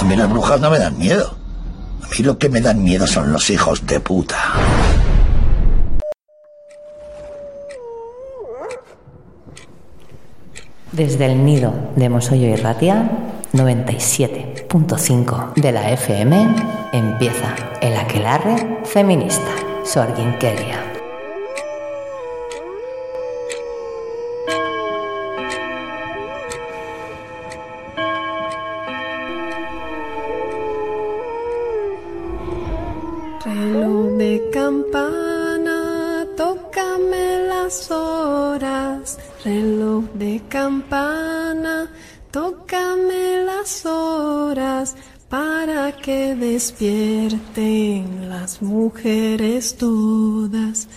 A mí las brujas no me dan miedo. A mí lo que me dan miedo son los hijos de puta. Desde el nido de Mosollo y Ratia, 97.5 de la FM, empieza el aquelarre feminista. Sorginkeria. Despierten las mujeres todas.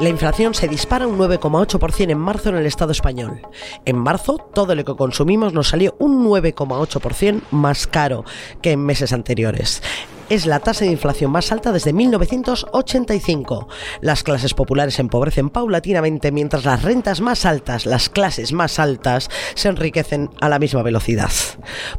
La inflación se dispara un 9,8% en marzo en el Estado español. En marzo, todo lo que consumimos nos salió un 9,8% más caro que en meses anteriores es la tasa de inflación más alta desde 1985. Las clases populares empobrecen paulatinamente mientras las rentas más altas, las clases más altas, se enriquecen a la misma velocidad.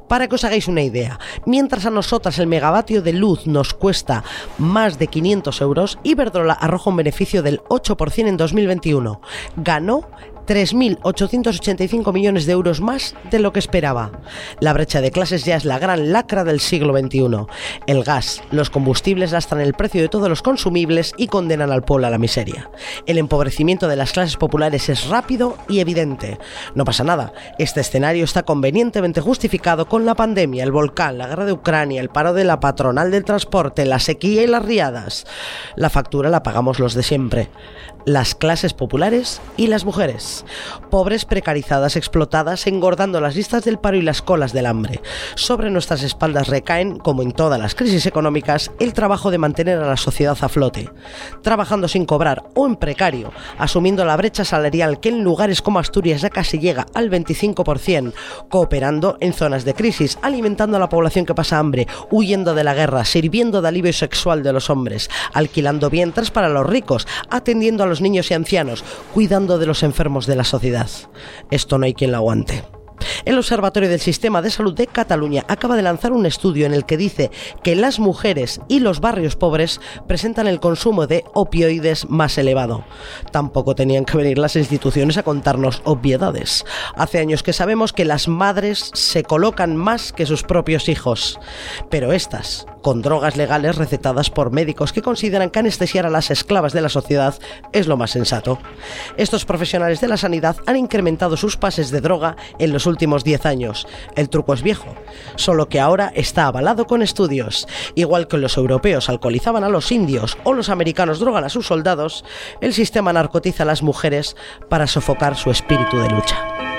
Para que os hagáis una idea, mientras a nosotras el megavatio de luz nos cuesta más de 500 euros, Iberdrola arroja un beneficio del 8% en 2021. Ganó 3.885 millones de euros más de lo que esperaba. La brecha de clases ya es la gran lacra del siglo XXI. El gas, los combustibles lastran el precio de todos los consumibles y condenan al pueblo a la miseria. El empobrecimiento de las clases populares es rápido y evidente. No pasa nada, este escenario está convenientemente justificado con la pandemia, el volcán, la guerra de Ucrania, el paro de la patronal del transporte, la sequía y las riadas. La factura la pagamos los de siempre las clases populares y las mujeres. Pobres precarizadas, explotadas, engordando las listas del paro y las colas del hambre. Sobre nuestras espaldas recaen, como en todas las crisis económicas, el trabajo de mantener a la sociedad a flote. Trabajando sin cobrar o en precario, asumiendo la brecha salarial que en lugares como Asturias ya casi llega al 25%, cooperando en zonas de crisis, alimentando a la población que pasa hambre, huyendo de la guerra, sirviendo de alivio sexual de los hombres, alquilando vientres para los ricos, atendiendo a los niños y ancianos, cuidando de los enfermos de la sociedad. Esto no hay quien lo aguante. El Observatorio del Sistema de Salud de Cataluña acaba de lanzar un estudio en el que dice que las mujeres y los barrios pobres presentan el consumo de opioides más elevado. Tampoco tenían que venir las instituciones a contarnos obviedades. Hace años que sabemos que las madres se colocan más que sus propios hijos, pero estas, con drogas legales recetadas por médicos que consideran que anestesiar a las esclavas de la sociedad es lo más sensato. Estos profesionales de la sanidad han incrementado sus pases de droga en los últimos 10 años. El truco es viejo, solo que ahora está avalado con estudios. Igual que los europeos alcoholizaban a los indios o los americanos drogan a sus soldados, el sistema narcotiza a las mujeres para sofocar su espíritu de lucha.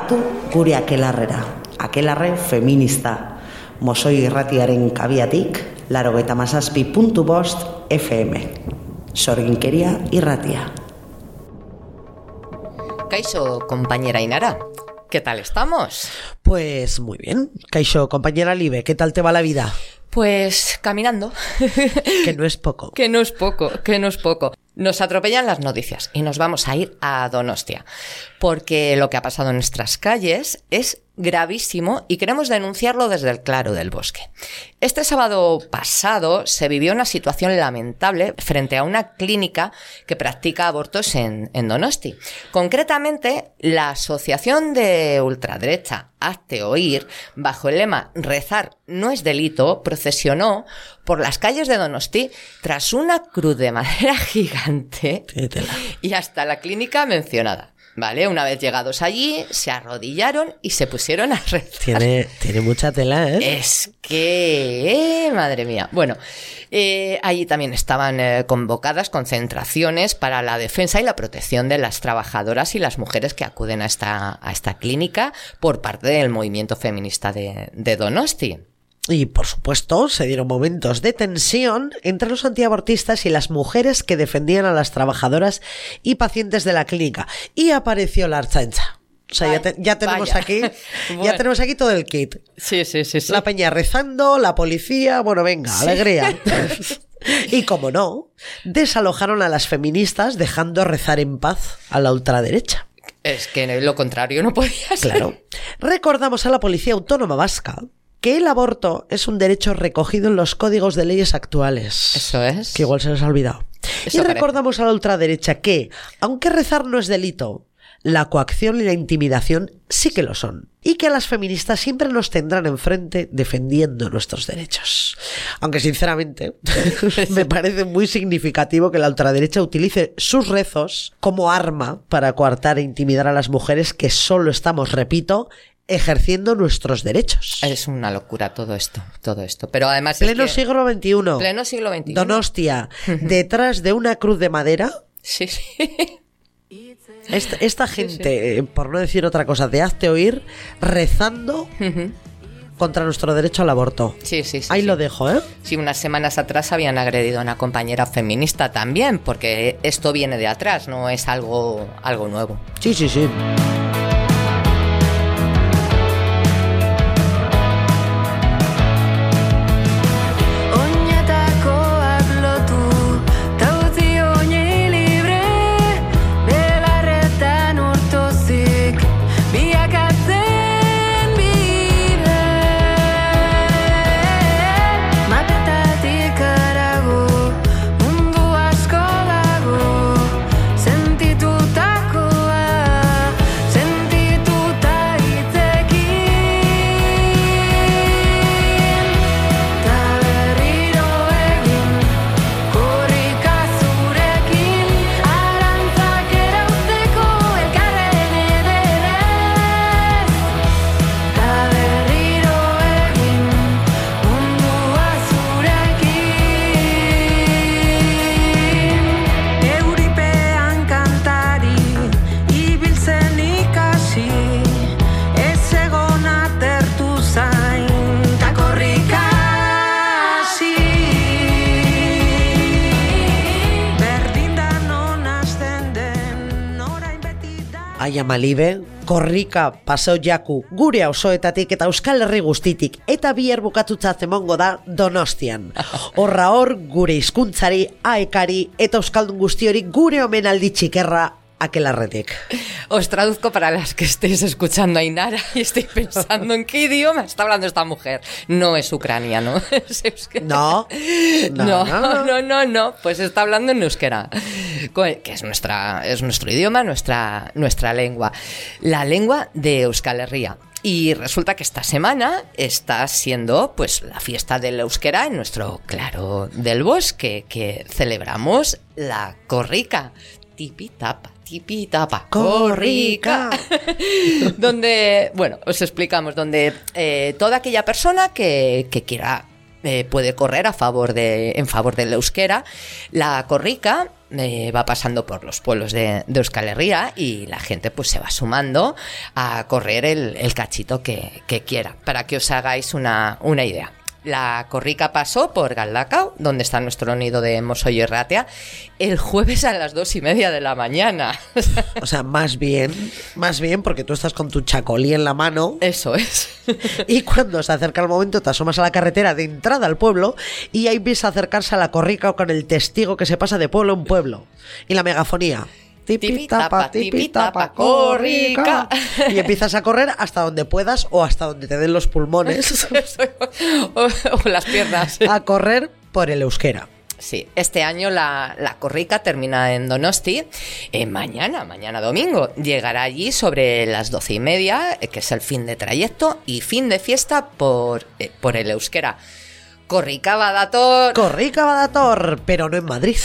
Batu gure akelarrera, akelarre feminista. Mosoi irratiaren kabiatik, laro eta masazpi puntu bost FM. Sorginkeria irratia. Kaixo, compañera Inara. ¿Qué tal estamos? Pues muy bien. Kaixo, compañera Libe, ¿qué tal te va la vida? Pues caminando. que no es poco. que no es poco, que no es poco. Nos atropellan las noticias y nos vamos a ir a Donostia, porque lo que ha pasado en nuestras calles es gravísimo y queremos denunciarlo desde el claro del bosque. Este sábado pasado se vivió una situación lamentable frente a una clínica que practica abortos en, en Donosti. Concretamente, la Asociación de Ultraderecha Hazte Oír, bajo el lema Rezar no es delito, procesionó por las calles de Donosti tras una cruz de madera gigante y hasta la clínica mencionada. ¿Vale? Una vez llegados allí, se arrodillaron y se pusieron a rezar. Tiene, tiene mucha tela, ¿eh? Es que, eh, madre mía. Bueno, eh, allí también estaban eh, convocadas concentraciones para la defensa y la protección de las trabajadoras y las mujeres que acuden a esta, a esta clínica por parte del movimiento feminista de, de Donosti. Y por supuesto, se dieron momentos de tensión entre los antiabortistas y las mujeres que defendían a las trabajadoras y pacientes de la clínica. Y apareció la archancha. O sea, ya, Vaya, te- ya tenemos vaya. aquí, Bueno. ya tenemos aquí todo el kit. Sí, sí, sí, sí. La peña rezando, la policía, bueno, venga, alegría. y como no, desalojaron a las feministas dejando rezar en paz a la ultraderecha. Es que lo contrario no podía ser. Claro. Recordamos a la Policía Autónoma Vasca que el aborto es un derecho recogido en los códigos de leyes actuales. Eso es. Que igual se les ha olvidado. Eso y parece. recordamos a la ultraderecha que, aunque rezar no es delito, la coacción y la intimidación sí que lo son. Y que a las feministas siempre nos tendrán enfrente defendiendo nuestros derechos. Aunque sinceramente me parece muy significativo que la ultraderecha utilice sus rezos como arma para coartar e intimidar a las mujeres que solo estamos, repito, ejerciendo nuestros derechos. Es una locura todo esto, todo esto. Pero además es Pleno que- siglo XXI. Pleno siglo XXI. Donostia, detrás de una cruz de madera, Sí, sí. esta, esta gente, eh, por no decir otra cosa, de hazte oír, rezando contra nuestro derecho al aborto. Sí, sí, sí. Ahí sí. lo dejo, ¿eh? Sí, unas semanas atrás habían agredido a una compañera feminista también, porque esto viene de atrás, no es algo, algo nuevo. Sí, sí, sí. Beti da Ai amalibe, korrika, paseo jaku, gure osoetatik eta euskal herri guztitik, eta bihar bukatutzat emongo da donostian. Horra hor, gure hizkuntzari, aekari, eta euskaldun guztiori gure omenaldi txikerra aquelarretik. Os traduzco para las que estéis escuchando a Inara y estéis pensando en qué idioma está hablando esta mujer. No es ucraniano. Es euskera. No, No, no, no, no. no, no, pues está hablando en euskera, que es nuestra, es nuestro idioma, nuestra, nuestra lengua, la lengua de Euskal Herria. Y resulta que esta semana está siendo pues la fiesta del euskera en nuestro claro del bosque, que celebramos la corrica. Tipi tapa, tipi tapa, Corrica. donde, bueno, os explicamos, donde eh, toda aquella persona que, que quiera eh, puede correr a favor de, en favor del euskera, la corrica eh, va pasando por los pueblos de, de Euskal Herria y la gente pues se va sumando a correr el, el cachito que, que quiera, para que os hagáis una, una idea. La corrica pasó por Galdacao, donde está nuestro nido de Mosoyo y Ratia, el jueves a las dos y media de la mañana. O sea, más bien, más bien porque tú estás con tu chacolí en la mano Eso es. y cuando se acerca el momento te asomas a la carretera de entrada al pueblo y ahí ves acercarse a la corrica o con el testigo que se pasa de pueblo en pueblo. Y la megafonía. Tipi tapa, tipi tapa, corrica. Y empiezas a correr hasta donde puedas o hasta donde te den los pulmones o, o las piernas. a correr por el euskera. Sí, este año la, la corrica termina en Donosti. Eh, mañana, mañana domingo, llegará allí sobre las doce y media, eh, que es el fin de trayecto y fin de fiesta por, eh, por el euskera. Corrica Badator. Corrica Badator, pero no en Madrid.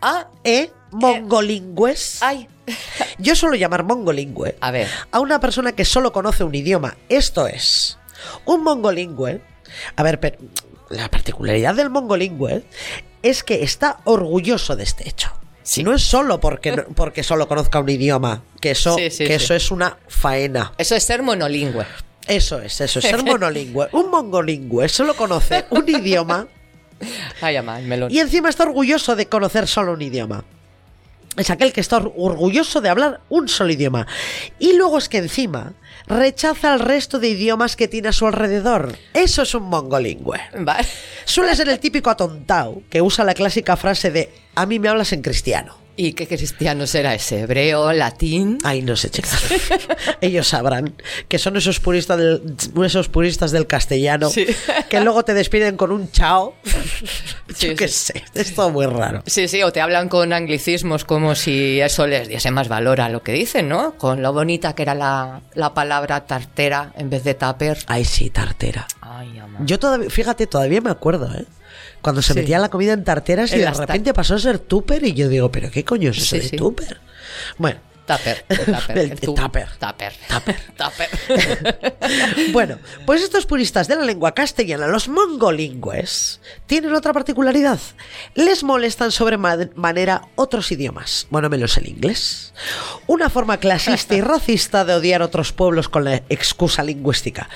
ah, ¿Eh? Mongolingües. ay, Yo suelo llamar mongolingüe A ver. a una persona que solo conoce un idioma. Esto es, un mongolingüe. A ver, pero la particularidad del mongolingüe es que está orgulloso de este hecho. Sí. No es solo porque, porque solo conozca un idioma, que eso, Sí, sí, que eso es una faena. Eso es ser monolingüe. Eso es, eso es ser monolingüe. Un mongolingüe solo conoce un idioma Ay, ama, el melón. y encima está orgulloso de conocer solo un idioma. Es aquel que está or- orgulloso de hablar un solo idioma. Y luego es que encima rechaza el resto de idiomas que tiene a su alrededor. Eso es un mongolingüe. Vale. Suele ser el típico atontao que usa la clásica frase de a mí me hablas en cristiano. ¿Y qué cristiano será ese? ¿Hebreo? ¿Latín? Ay, no sé, chicas. Ellos sabrán que son esos puristas del, esos puristas del castellano Sí. que luego te despiden con un chao. Sí, Yo qué sí. sé, es todo muy raro. Sí, sí, o te hablan con anglicismos como si eso les diese más valor a lo que dicen, ¿no? Con lo bonita que era la, la palabra tartera en vez de tupper. Ay, sí, tartera. Ay, ama. Yo todavía, fíjate, todavía me acuerdo, ¿eh? Cuando se Sí. metía la comida en tarteras y de repente pasó a ser tupper y yo digo, ¿pero qué coño es eso Sí, de sí. tupper? Bueno, Tupper, tupper. El. Tupper. Tupper. Tupper. bueno, pues estos puristas de la lengua castellana, los mongolingües, tienen otra particularidad. Les molestan sobremanera otros idiomas. Bueno, menos el inglés. Una forma clasista y racista de odiar otros pueblos con la excusa lingüística.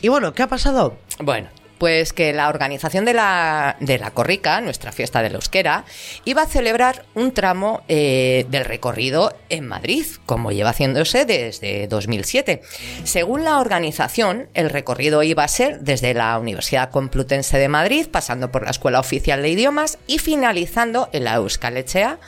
Y bueno, ¿qué ha pasado? Bueno, pues que la organización de la, de la Corrica, nuestra fiesta de la euskera, iba a celebrar un tramo eh, del recorrido en Madrid, como lleva haciéndose desde 2007. Según la organización, el recorrido iba a ser desde la Universidad Complutense de Madrid, pasando por la Escuela Oficial de Idiomas y finalizando en la Euskal Echea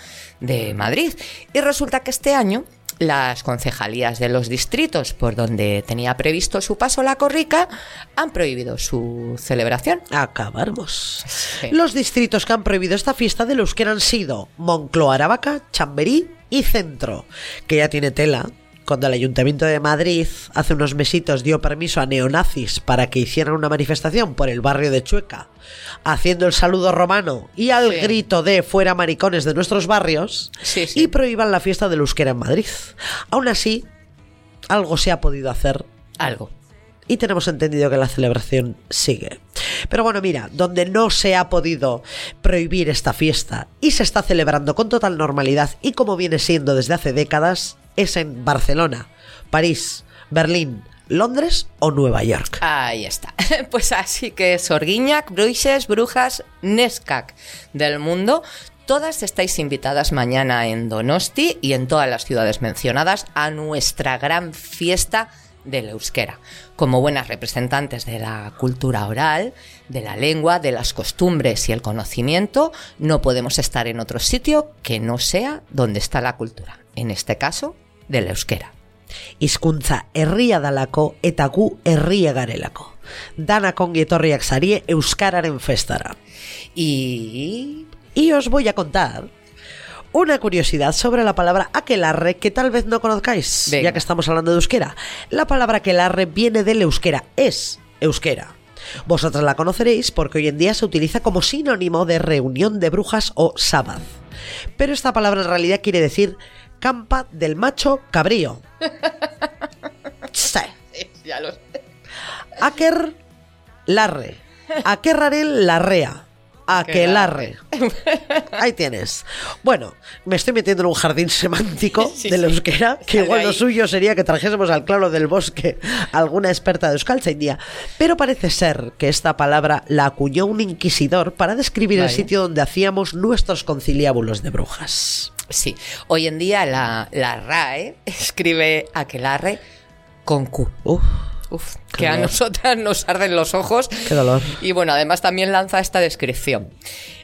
de Madrid. Y resulta que este año las concejalías de los distritos por donde tenía previsto su paso la corrica han prohibido su celebración. Acabamos. Sí. Los distritos que han prohibido esta fiesta de euskera han sido Moncloa, Aravaca, Chamberí y Centro, que ya tiene tela. Cuando el Ayuntamiento de Madrid hace unos mesitos dio permiso a neonazis para que hicieran una manifestación por el barrio de Chueca, haciendo el saludo romano y al Sí. grito de fuera maricones de nuestros barrios, Sí, sí. y prohíban la fiesta del euskera en Madrid. Aún así, algo se ha podido hacer Algo. y tenemos entendido que la celebración sigue. Pero bueno, mira, donde no se ha podido prohibir esta fiesta y se está celebrando con total normalidad y como viene siendo desde hace décadas, es en Barcelona, París, Berlín, Londres o Nueva York. Ahí está. Pues así que Sorguiñac, Bruixes, Brujas, Nescac del mundo. Todas estáis invitadas mañana en Donosti y en todas las ciudades mencionadas a nuestra gran fiesta del euskera. Como buenas representantes de la cultura oral, de la lengua, de las costumbres y el conocimiento, no podemos estar en otro sitio que no sea donde está la cultura. En este caso, del euskera. Hizkuntza herria dalako eta gu herria garelako. Dana kongi etorriak zarie euskararen festara. Y Y os voy a contar una curiosidad sobre la palabra aquelarre que tal vez no conozcáis, Venga. ya que estamos hablando de euskera. La palabra aquelarre viene del euskera, es euskera. Vosotras la conoceréis porque hoy en día se utiliza como sinónimo de reunión de brujas o sábado. Pero esta palabra en realidad quiere decir campa del macho cabrío. Sí. ya lo Aker larre. Akerraren larrea. Aquelarre. Ahí tienes. Bueno, me estoy metiendo en un jardín semántico Sí, del sí. euskera, que Sale igual lo suyo sería que trajésemos al claro del bosque alguna experta de Euskaltzaindia. Pero parece ser que esta palabra la acuñó un inquisidor para describir el sitio donde hacíamos nuestros conciliábulos de brujas. Sí, hoy en día la, la RAE escribe aquelarre con Q. Uf, Uf, que a nosotras nos arden los ojos. qué dolor. Y bueno, además también lanza esta descripción.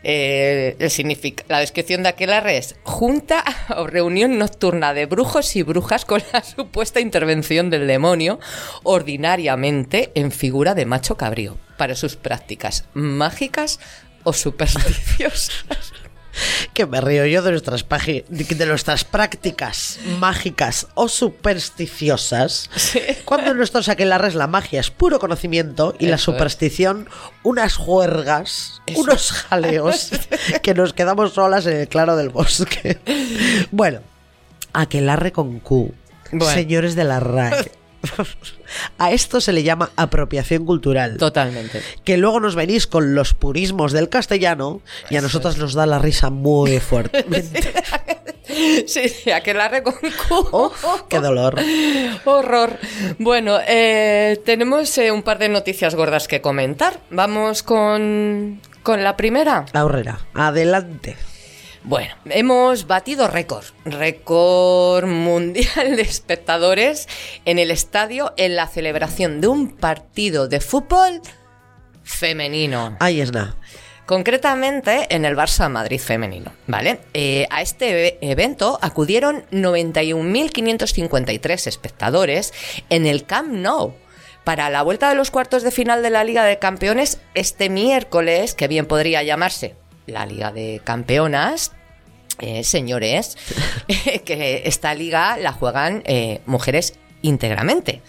Eh, el significa, la descripción de aquelarre es junta o reunión nocturna de brujos y brujas con la supuesta intervención del demonio, ordinariamente en figura de macho cabrío, para sus prácticas mágicas o supersticiosas. Que me río yo de nuestras, pagi- de nuestras prácticas mágicas o supersticiosas. Cuando en nuestros aquelarres la magia es puro conocimiento y la Eso superstición unas juergas, unos jaleos que nos quedamos solas en el claro del bosque. Bueno, Aquelarre con Q. Bueno. Señores de la RAE. A esto se le llama apropiación cultural. Totalmente. Que luego nos venís con los purismos del castellano y a nosotros nos da la risa muy fuerte. Sí, sí, aquel arre con Q. ¡Oh, ¡Qué dolor! Horror. Bueno, eh, tenemos eh, un par de noticias gordas que comentar. Vamos con, con la primera. La horrera, adelante. Bueno, hemos batido récord, récord mundial de espectadores en el estadio en la celebración de un partido de fútbol femenino. Ahí es nada. Concretamente en el Barça Madrid femenino, ¿vale? Eh, a este e- evento acudieron 91.553 espectadores en el Camp Nou para la vuelta de los cuartos de final de la Liga de Campeones este miércoles, que bien podría llamarse la Liga de Campeonas, eh, señores, que esta liga la juegan eh, mujeres íntegramente.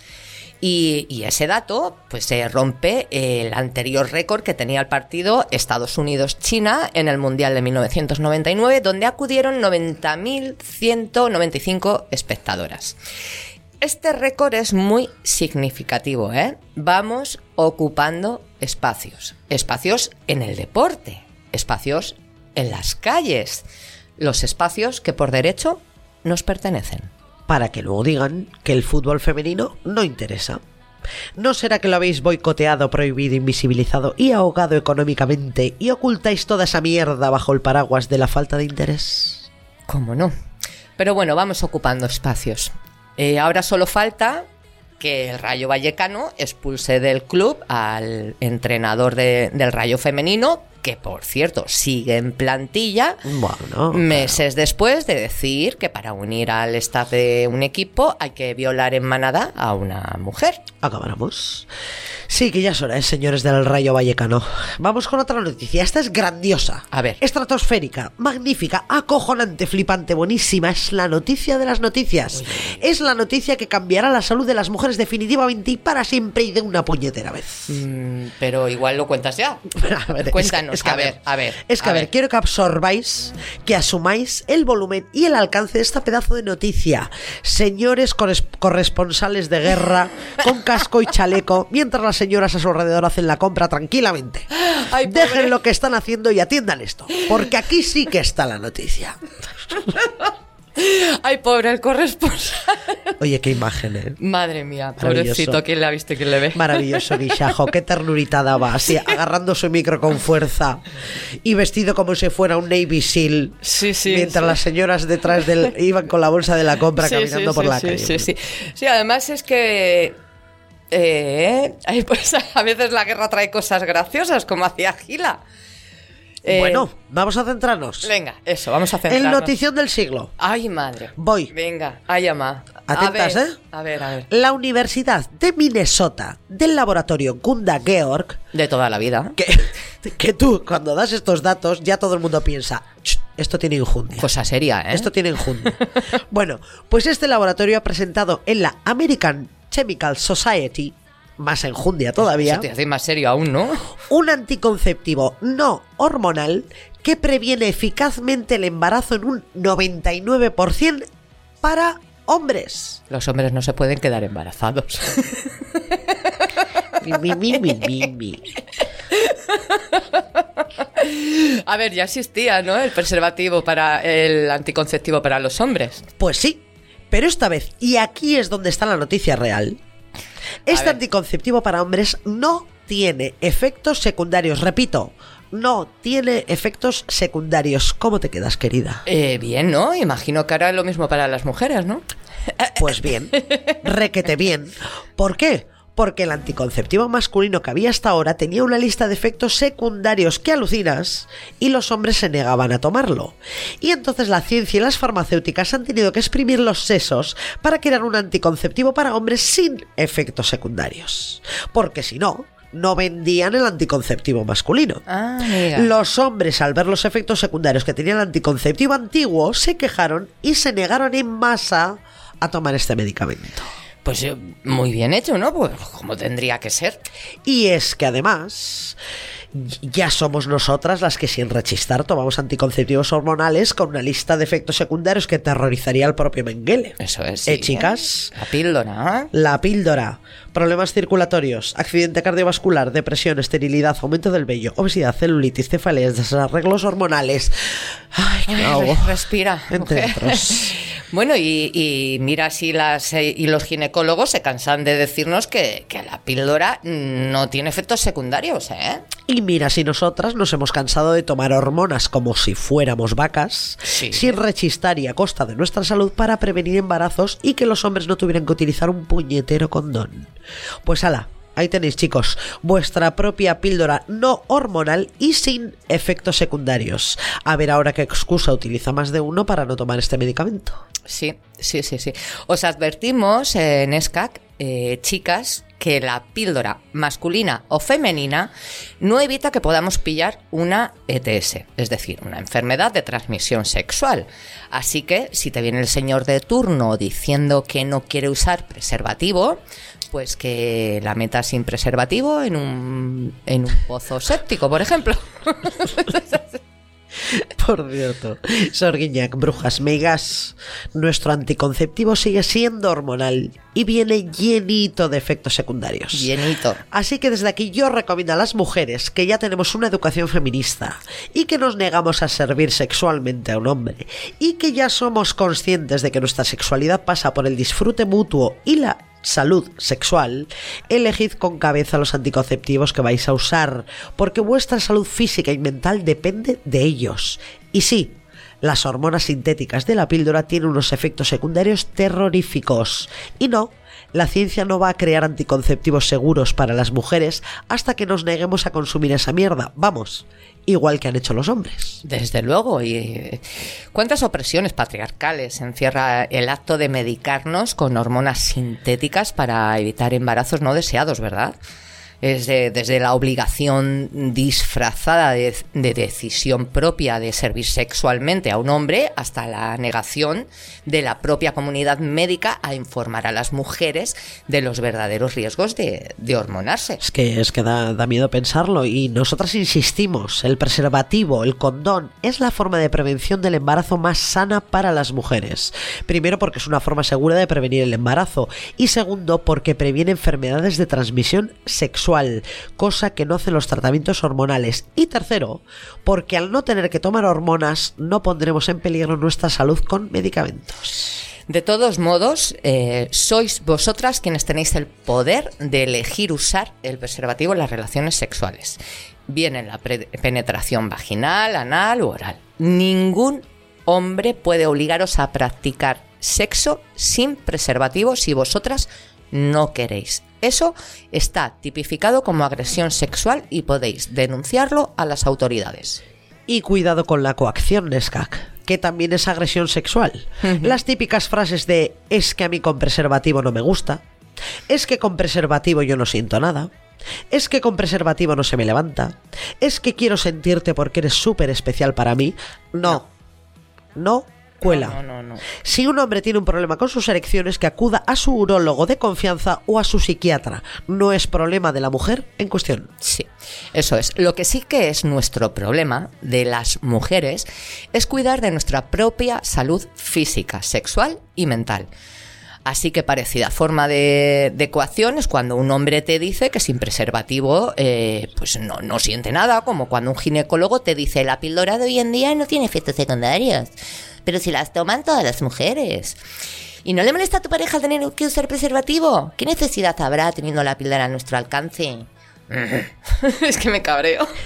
Y, ese dato pues se rompe el anterior récord que tenía el partido Estados Unidos-China en el Mundial de 1999, donde acudieron 90.195 espectadoras. Este récord es muy significativo, ¿eh? Vamos ocupando espacios. Espacios en el deporte, espacios en las calles, los espacios que por derecho nos pertenecen. Para que luego digan que el fútbol femenino no interesa. ¿No será que lo habéis boicoteado, prohibido, invisibilizado y ahogado económicamente y ocultáis toda esa mierda bajo el paraguas de la falta de interés? ¿Cómo no? Pero bueno, vamos ocupando espacios. Eh, ahora solo falta que el Rayo Vallecano expulse del club al entrenador de- del Rayo Femenino, que por cierto sigue en plantilla, Bueno, meses después de decir que para unir al staff de un equipo hay que violar en manada a una mujer. Acabáramos. Sí, que ya es hora, ¿eh, señores del Rayo Vallecano. Vamos con otra noticia. Esta es grandiosa. A ver. Estratosférica, magnífica, acojonante, flipante, buenísima. Es la noticia de las noticias. Es la noticia que cambiará la salud de las mujeres definitivamente y para siempre y de una puñetera vez. Mm, pero igual lo cuentas ya. Cuéntanos, es que a ver, a ver. Es que a, ver, quiero que absorbáis, que asumáis el volumen y el alcance de esta pedazo de noticia. Señores corres- corresponsales de guerra, con casco y chaleco, mientras las señoras a su alrededor hacen la compra tranquilamente. Ay. Dejen lo que están haciendo y atiendan esto, porque aquí sí que está la noticia. Ay, pobre el corresponsal. Oye, qué imagen, ¿eh? Madre mía, Maravilloso. pobrecito, ¿quién le ha visto y quién le ve? Maravilloso guisajo, qué ternurita daba, así agarrando su micro con fuerza y vestido como si fuera un Navy SEAL. Sí, sí, Mientras sí. las señoras detrás del iban con la bolsa de la compra Sí, caminando sí, por la calle. Sí, sí. Sí, además es que. eh, pues a veces la guerra trae cosas graciosas, como hacía Gila. Eh, Bueno, vamos a centrarnos. Venga, eso, vamos a El centrarnos. notición del siglo. Ay, madre. Voy. Venga, ay, ama. Atentas, a ver, ¿eh? A ver, a ver. La Universidad de Minnesota del laboratorio Gunda Georg, De toda la vida. que, que tú cuando das estos datos ya todo el mundo piensa, "Ch, esto tiene injundia. Cosa seria, ¿eh? Esto tiene enjundia. bueno, pues este laboratorio ha presentado en la American Chemical Society, más enjundia todavía, Eso te hace más serio aún, ¿no? un anticonceptivo no hormonal que previene eficazmente el embarazo en un 99% para hombres. Los hombres no se pueden quedar embarazados. Mi, mi, mi, a ver, ya existía, ¿no? El preservativo para el anticonceptivo para los hombres. Pues sí, pero esta vez, y aquí es donde está la noticia real, este ver. anticonceptivo para hombres no tiene efectos secundarios. Repito, no tiene efectos secundarios. ¿Cómo te quedas, querida? Eh, bien, ¿no? Imagino que hará lo mismo para las mujeres, ¿no? Pues bien, requete bien. ¿Por qué? Porque el anticonceptivo masculino que había hasta ahora tenía una lista de efectos secundarios que alucinas y los hombres se negaban a tomarlo. Y entonces la ciencia y las farmacéuticas han tenido que exprimir los sesos para crear un anticonceptivo para hombres sin efectos secundarios. Porque si no, no vendían el anticonceptivo masculino. Ah. Los hombres, al ver los efectos secundarios que tenía el anticonceptivo antiguo, se quejaron y se negaron en masa a tomar este medicamento. Pues eh, muy bien hecho, ¿no? Pues como tendría que ser. Y es que además, Ya somos nosotras las que sin rechistar tomamos anticonceptivos hormonales con una lista de efectos secundarios que terrorizaría al propio Mengele. Eso es. ¿Eh, chicas? La píldora. La píldora, problemas circulatorios, accidente cardiovascular, depresión, esterilidad, aumento del vello, obesidad, celulitis, cefaleas, desarreglos hormonales. Ay, qué Ay. Respira. Entre otros. Bueno, y, y mira si las eh, y los ginecólogos se cansan de decirnos que, que la píldora no tiene efectos secundarios, ¿eh? Y mira si nosotras nos hemos cansado de tomar hormonas como si fuéramos vacas, Sí. sin rechistar y a costa de nuestra salud para prevenir embarazos y que los hombres no tuvieran que utilizar un puñetero condón. Pues ala, ahí tenéis chicos, vuestra propia píldora no hormonal y sin efectos secundarios. A ver ahora qué excusa utiliza más de uno para no tomar este medicamento. Sí, sí, sí, sí. Os advertimos en ESCAC, eh, chicas, que la píldora masculina o femenina no evita que podamos pillar una ETS, es decir, una enfermedad de transmisión sexual. Así que si te viene el señor de turno diciendo que no quiere usar preservativo, pues que la meta sin preservativo en un, en un pozo séptico, por ejemplo. Por cierto, Sorguiñac, brujas, megas, nuestro anticonceptivo sigue siendo hormonal y viene llenito de efectos secundarios. Llenito. Así que desde aquí yo recomiendo a las mujeres que ya tenemos una educación feminista y que nos negamos a servir sexualmente a un hombre y que ya somos conscientes de que nuestra sexualidad pasa por el disfrute mutuo y la salud sexual, elegid con cabeza los anticonceptivos que vais a usar, porque vuestra salud física y mental depende de ellos. Y sí, las hormonas sintéticas de la píldora tienen unos efectos secundarios terroríficos. Y no, la ciencia no va a crear anticonceptivos seguros para las mujeres hasta que nos neguemos a consumir esa mierda. Vamos, igual que han hecho los hombres. Desde luego, y eh, cuántas opresiones patriarcales encierra el acto de medicarnos con hormonas sintéticas para evitar embarazos no deseados, ¿verdad? Es de- desde la obligación disfrazada de, de decisión propia de servir sexualmente a un hombre hasta la negación de la propia comunidad médica a informar a las mujeres de los verdaderos riesgos de, de hormonarse. Es que, es que da, da miedo pensarlo y nosotras insistimos, el preservativo, el condón, es la forma de prevención del embarazo más sana para las mujeres. Primero porque es una forma segura de prevenir el embarazo y segundo porque previene enfermedades de transmisión sexual, cosa que no hacen los tratamientos hormonales. Y tercero, porque al no tener que tomar hormonas no pondremos en peligro nuestra salud con medicamentos. De todos modos, eh, sois vosotras quienes tenéis el poder de elegir usar el preservativo en las relaciones sexuales, bien en la penetración vaginal, anal u oral. Ningún hombre puede obligaros a practicar sexo sin preservativo si vosotras no queréis. Eso está tipificado como agresión sexual y podéis denunciarlo a las autoridades. Y cuidado con la coacción, Neskak, que también es agresión sexual. Las típicas frases de es que a mí con preservativo no me gusta, es que con preservativo yo no siento nada, es que con preservativo no se me levanta, es que quiero sentirte porque eres súper especial para mí. No, no cuela. No, no, no. Si un hombre tiene un problema con sus erecciones, que acuda a su urólogo de confianza o a su psiquiatra. No es problema de la mujer en cuestión. Sí, eso es. Lo que sí que es nuestro problema de las mujeres es cuidar de nuestra propia salud física, sexual y mental. Así que parecida forma de, de coacción es cuando un hombre te dice que sin preservativo eh, pues no, no siente nada, como cuando un ginecólogo te dice la píldora de hoy en día no tiene efectos secundarios, pero si las toman todas las mujeres. ¿Y no le molesta a tu pareja tener que usar preservativo? ¿Qué necesidad habrá teniendo la píldora a nuestro alcance? es que me cabreo.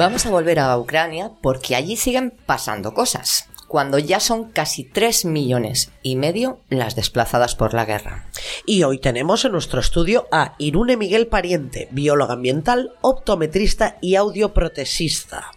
Vamos a volver a Ucrania porque allí siguen pasando cosas, cuando ya son casi 3 millones y medio las desplazadas por la guerra. Y hoy tenemos en nuestro estudio a Irune Miguel Pariente, bióloga ambiental, optometrista y audioprotesista,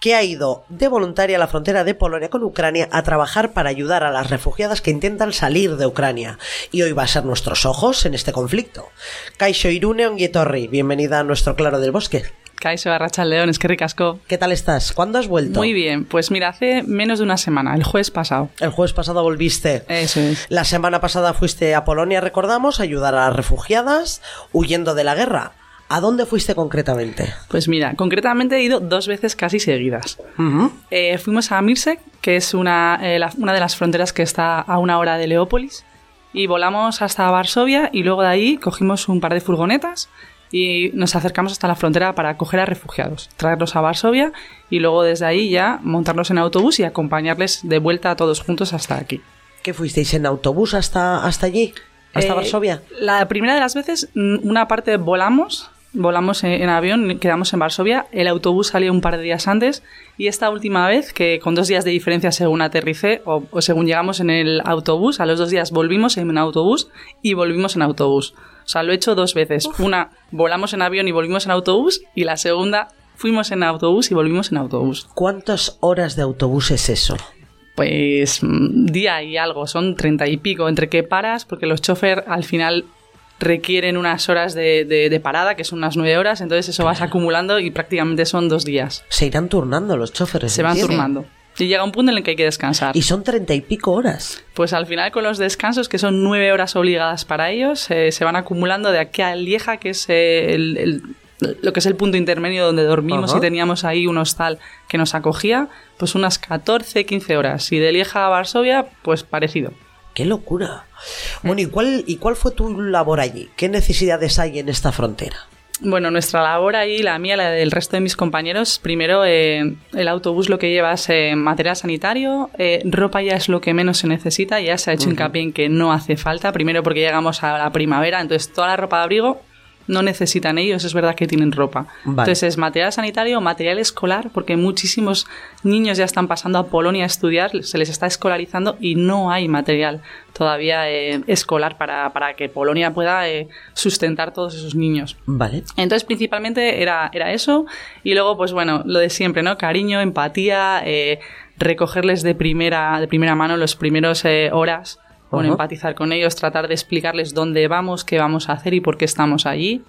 que ha ido de voluntaria a la frontera de Polonia con Ucrania a trabajar para ayudar a las refugiadas que intentan salir de Ucrania. Y hoy va a ser nuestros ojos en este conflicto. Kaisho Irune Ongietorri, bienvenida a nuestro Claro del Bosque. Caixo Arracha León, es que ricasco. ¿Qué tal estás? ¿Cuándo has vuelto? Muy bien, pues mira, hace menos de una semana, el jueves pasado. El jueves pasado volviste. Eso es. La semana pasada fuiste a Polonia, recordamos, a ayudar a las refugiadas huyendo de la guerra. ¿A dónde fuiste concretamente? Pues mira, concretamente he ido dos veces casi seguidas. Eh, fuimos a Mirsek, que es una, eh, la- una de las fronteras que está a una hora de Leópolis, y volamos hasta Varsovia y luego de ahí cogimos un par de furgonetas y nos acercamos hasta la frontera para acoger a refugiados, traerlos a Varsovia y luego desde ahí ya montarlos en autobús y acompañarles de vuelta a todos juntos hasta aquí. ¿Qué fuisteis en autobús hasta, hasta allí? ¿Hasta Eh, Varsovia? La primera de las veces, mm, una parte volamos, volamos en, en avión, quedamos en Varsovia, el autobús salió un par de días antes y esta última vez, que con dos días de diferencia según aterricé o, o según llegamos en el autobús, a los dos días volvimos en autobús y volvimos en autobús. O sea, lo he hecho dos veces. Una, volamos en avión y volvimos en autobús y la segunda, fuimos en autobús y volvimos en autobús. ¿Cuántas horas de autobús es eso? Pues mm, día y algo, son treinta y pico, entre que paras, porque los chofer al final requieren unas horas de, de- de parada, que son unas nueve horas, entonces eso vas acumulando y prácticamente son dos días. Se irán turnando los choferes. Se van turmando. Y llega un punto en el que hay que descansar. Y son treinta y pico horas. Pues al final con los descansos, que son nueve horas obligadas para ellos, eh, se van acumulando de aquí a Lieja, que es eh, el- el- lo que es el punto intermedio donde dormimos Ajá. y teníamos ahí un hostal que nos acogía, pues unas 14, 15 horas. Y de Lieja a Varsovia, pues parecido. ¡Qué locura! Bueno, ¿y cuál, ¿y cuál fue tu labor allí? ¿Qué necesidades hay en esta frontera? Bueno, nuestra labor ahí, la mía, la del resto de mis compañeros, primero eh, el autobús lo que lleva es eh, material sanitario, eh, ropa ya es lo que menos se necesita, ya se ha hecho hincapié en que no hace falta, primero porque llegamos a la primavera, entonces toda la ropa de abrigo no necesitan ellos, es verdad que tienen ropa. Vale. Entonces es material sanitario, material escolar, porque muchísimos niños ya están pasando a Polonia a estudiar, se les está escolarizando y no hay material todavía eh, escolar para, para que Polonia pueda eh, sustentar todos esos niños. Vale. Entonces, principalmente era, era eso. Y luego, pues bueno, lo de siempre, ¿no? Cariño, empatía, eh, recogerles de primera, de primera mano los primeros eh, Ajá. empatizar con ellos, tratar de explicarles dónde vamos, qué vamos a hacer y por qué estamos allí.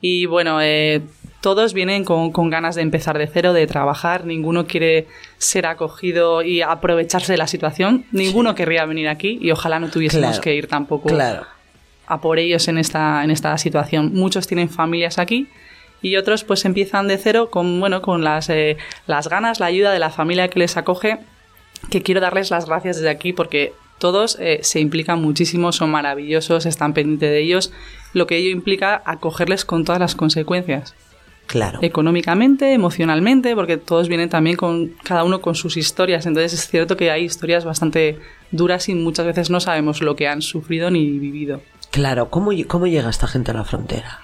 Y bueno, eh, todos vienen con, con ganas de empezar de cero, de trabajar. Ninguno quiere ser acogido y aprovecharse de la situación. Ninguno querría venir aquí y ojalá no tuviésemos Claro. que ir tampoco Claro. a por ellos en esta, en esta situación. Muchos tienen familias aquí y otros pues empiezan de cero con, bueno, con las, eh, las ganas, la ayuda de la familia que les acoge, que quiero darles las gracias desde aquí porque todos eh, se implican muchísimo, son maravillosos, están pendientes de ellos, lo que ello implica acogerles con todas las consecuencias Claro. económicamente, emocionalmente, porque todos vienen también con cada uno con sus historias. Entonces es cierto que hay historias bastante duras y muchas veces no sabemos lo que han sufrido ni vivido. Claro. ¿Cómo, ¿Cómo llega esta gente a la frontera?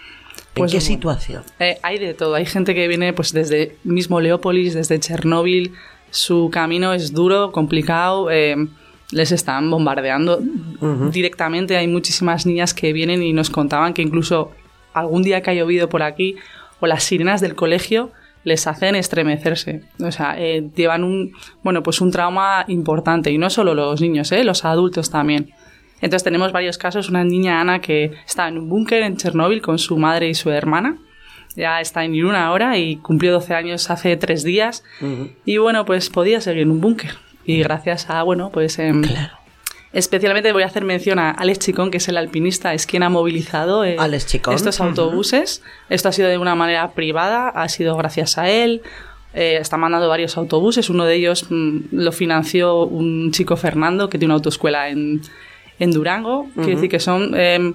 ¿En Pues, qué bueno. situación? Eh, hay de todo. Hay gente que viene pues desde mismo Leópolis, desde Chernóbil. Su camino es duro, complicado. eh, les están bombardeando directamente. Hay muchísimas niñas que vienen y nos contaban que incluso algún día que ha llovido por aquí o las sirenas del colegio les hacen estremecerse. O sea, eh, llevan un, bueno, pues un trauma importante. Y no solo los niños, ¿eh? los adultos también. Entonces tenemos varios casos. Una niña, Ana, que estaba en un búnker en Chernóbil con su madre y su hermana. Ya está en Irún ahora y cumplió 12 años hace tres días. Y bueno, pues podía seguir en un búnker. Y gracias a, bueno, pues... em, Especialmente voy a hacer mención a Alex Chicón, que es el alpinista, es quien ha movilizado eh, Alex Chicón. estos autobuses. Esto ha sido de una manera privada, ha sido gracias a él. Eh, está mandando varios autobuses. Uno de ellos mm, lo financió un chico Fernando, que tiene una autoescuela en, en Durango. Quiere decir que son... em,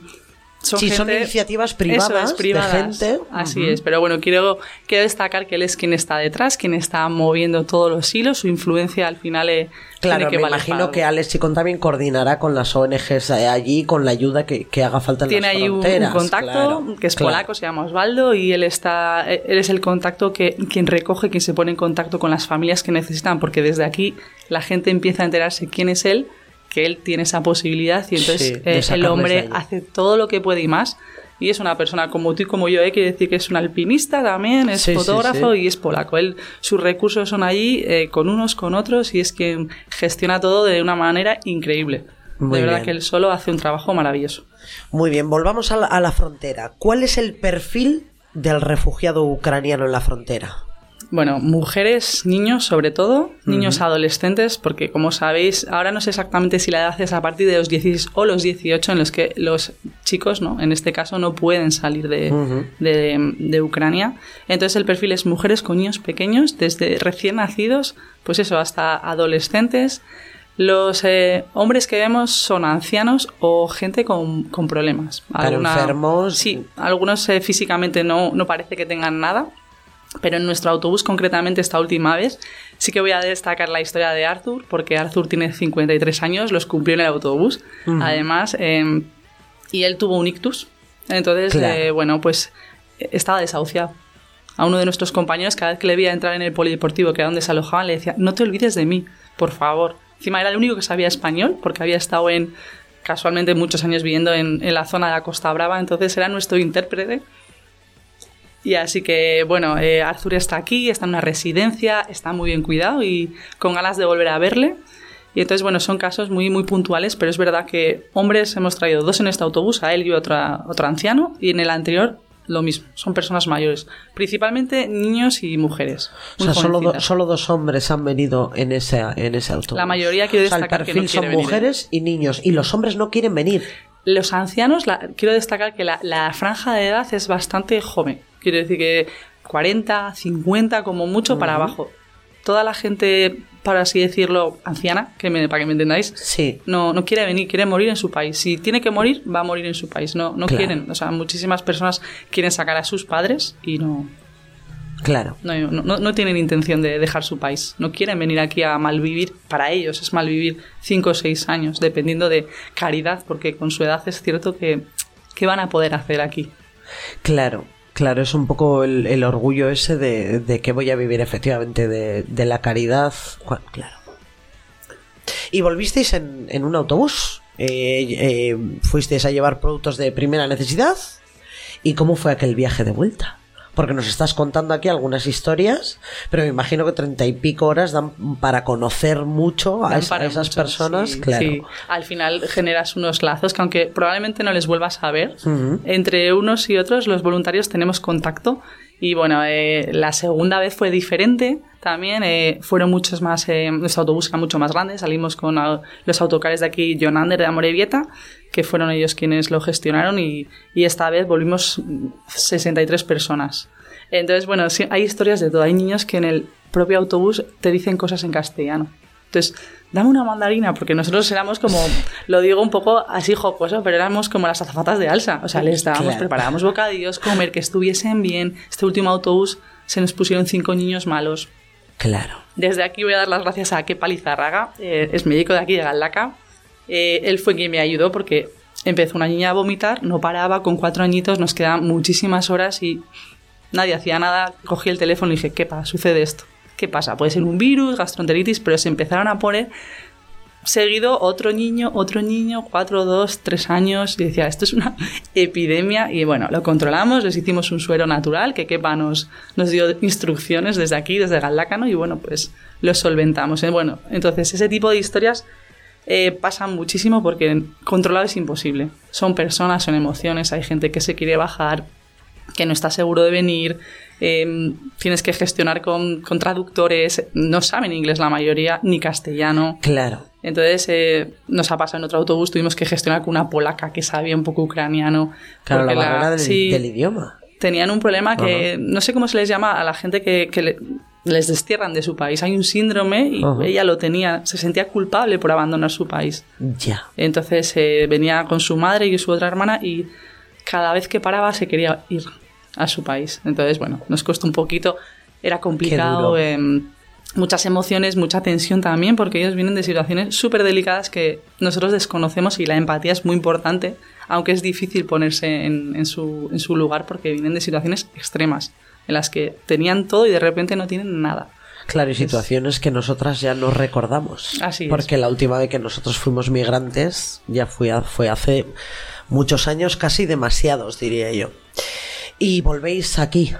son Sí, son iniciativas privadas es, privadas. de gente. Así es, pero bueno, quiero, quiero destacar que él es quien está detrás, quien está moviendo todos los hilos, su influencia al final eh, Claro, que me imagino para que. Alex Chicón también coordinará con las ONGs allí con la ayuda que, que haga falta en tiene las ahí un, contacto claro, que es claro. polaco, se llama Osvaldo, y él está, él es el contacto que quien recoge, quien se pone en contacto con las familias que necesitan, porque desde aquí la gente empieza a enterarse quién es él, que él tiene esa posibilidad y entonces Sí, eh, el hombre hace todo lo que puede y más. Y es una persona como tú y como yo, ¿eh? quiere decir que es un alpinista también, es sí, fotógrafo sí. y es polaco. Él, sus recursos son allí eh, con unos, con otros y es quien gestiona todo de una manera increíble. Muy de verdad bien. que él solo hace un trabajo maravilloso. Muy bien, volvamos a la, a la frontera. ¿Cuál es el perfil del refugiado ucraniano en la frontera? Bueno, mujeres, niños sobre todo, niños adolescentes, porque como sabéis, ahora no sé exactamente si la edad es a partir de los 16 o los 18 en los que los chicos, ¿no? En este caso no pueden salir de, de, de Ucrania. Entonces el perfil es mujeres con niños pequeños, desde recién nacidos, pues eso, hasta adolescentes. Los eh, hombres que vemos son ancianos o gente con, con problemas. Pero enfermos. Sí, algunos eh, físicamente no, no parece que tengan nada, pero en nuestro autobús, concretamente esta última vez, sí que voy a destacar la historia de Arthur, porque Arthur tiene 53 años, los cumplió en el autobús, además, eh, y él tuvo un ictus. Entonces, Claro. eh, bueno, pues estaba desahuciado. A uno de nuestros compañeros, cada vez que le veía entrar en el polideportivo, que era donde se alojaban, le decía, no te olvides de mí, por favor. Encima era el único que sabía español, porque había estado en casualmente muchos años viviendo en, en la zona de la Costa Brava, entonces era nuestro intérprete. Y así que, bueno, eh, Arthur está aquí, está en una residencia, está muy bien cuidado y con ganas de volver a verle. Y entonces, bueno, son casos muy, muy puntuales, pero es verdad que hombres hemos traído dos en este autobús, a él y otra, otro anciano, y en el anterior lo mismo, son personas mayores, principalmente niños y mujeres. O sea, solo, do- solo dos hombres han venido en ese, en ese autobús. La mayoría quiero O sea, el destacar que perfil no son quiere venir, ¿eh? mujeres y niños. Y los hombres no quieren venir. Los ancianos, la- quiero destacar que la, la franja de edad es bastante joven. Quiero decir que 40, 50 como mucho para abajo. Toda la gente, para así decirlo, anciana, que me, para que me entendáis, Sí. no, no quiere venir, quiere morir en su país. Si tiene que morir, va a morir en su país. No, no Claro. quieren. O sea, muchísimas personas quieren sacar a sus padres y no, Claro. no, no, no tienen intención de dejar su país. No quieren venir aquí a malvivir. Para ellos es malvivir 5 o 6 años, dependiendo de caridad, porque con su edad es cierto que ¿qué van a poder hacer aquí? Claro, claro, es un poco el, orgullo ese de, de que voy a vivir efectivamente de, la caridad. Claro. ¿Y volvisteis en, en un autobús? Eh, eh, ¿Fuisteis a llevar productos de primera necesidad? ¿Y cómo fue aquel viaje de vuelta? Porque nos estás contando aquí algunas historias, pero me imagino que treinta y pico horas dan para conocer mucho a, es- esas mucho, personas. sí, claro. sí. Al final generas unos lazos que aunque probablemente no les vuelvas a ver, entre unos y otros los voluntarios tenemos contacto y bueno, eh, la segunda vez fue diferente también, eh, fueron muchos más, eh, nuestro autobús era mucho más grande, salimos con los autocares de aquí, Jonander de Amorebieta, que fueron ellos quienes lo gestionaron y, y esta vez volvimos mm, 63 personas. Entonces, bueno, sí, hay historias de todo. Hay niños que en el propio autobús te dicen cosas en castellano. Entonces, dame una mandarina, porque nosotros éramos como, lo digo un poco así jocoso, pero éramos como las azafatas de alza. O sea, les dábamos, Claro. preparábamos bocadillos, comer, que estuviesen bien. Este último autobús se nos pusieron cinco niños malos. Claro. Desde aquí voy a dar las gracias a Kepa Lizarraga, eh, es médico de aquí de Galdaca. Eh, él fue quien me ayudó porque empezó una niña a vomitar, no paraba, con cuatro añitos nos quedaban muchísimas horas y nadie hacía nada. Cogí el teléfono y dije, Kepa, sucede esto. ¿Qué pasa? Puede ser un virus, gastroenteritis, pero se empezaron a poner seguido otro niño, otro niño, cuatro, dos, tres años, y decía, esto es una epidemia, y bueno, lo controlamos, les hicimos un suero natural, que Kepa nos, dio instrucciones desde aquí, desde Galdácano, y bueno, pues lo solventamos. ¿eh? Bueno, entonces ese tipo de historias eh, pasa muchísimo porque controlado es imposible. Son personas, son emociones, hay gente que se quiere bajar, que no está seguro de venir, eh, tienes que gestionar con, con traductores, no saben inglés la mayoría, ni castellano. Claro. Entonces eh, nos ha pasado en otro autobús, tuvimos que gestionar con una polaca que sabía un poco ucraniano. Claro, la barrera del, sí, del idioma. tenían un problema que no sé cómo se les llama a la gente que, que le- les destierran de su país. Hay un síndrome y ella lo tenía, se sentía culpable por abandonar su país. Ya. Entonces eh, venía con su madre y su otra hermana y cada vez que paraba se quería ir a su país. Entonces, bueno, nos costó un poquito, era complicado, eh, muchas emociones, mucha tensión también, porque ellos vienen de situaciones súper delicadas que nosotros desconocemos y la empatía es muy importante, aunque es difícil ponerse en, en su, en su lugar porque vienen de situaciones extremas, en las que tenían todo y de repente no tienen nada. Claro, y situaciones que nosotras ya no recordamos. Así es. Porque la última vez que nosotros fuimos migrantes ya a- fue hace muchos años, casi demasiados, diría yo. Y volvéis aquí,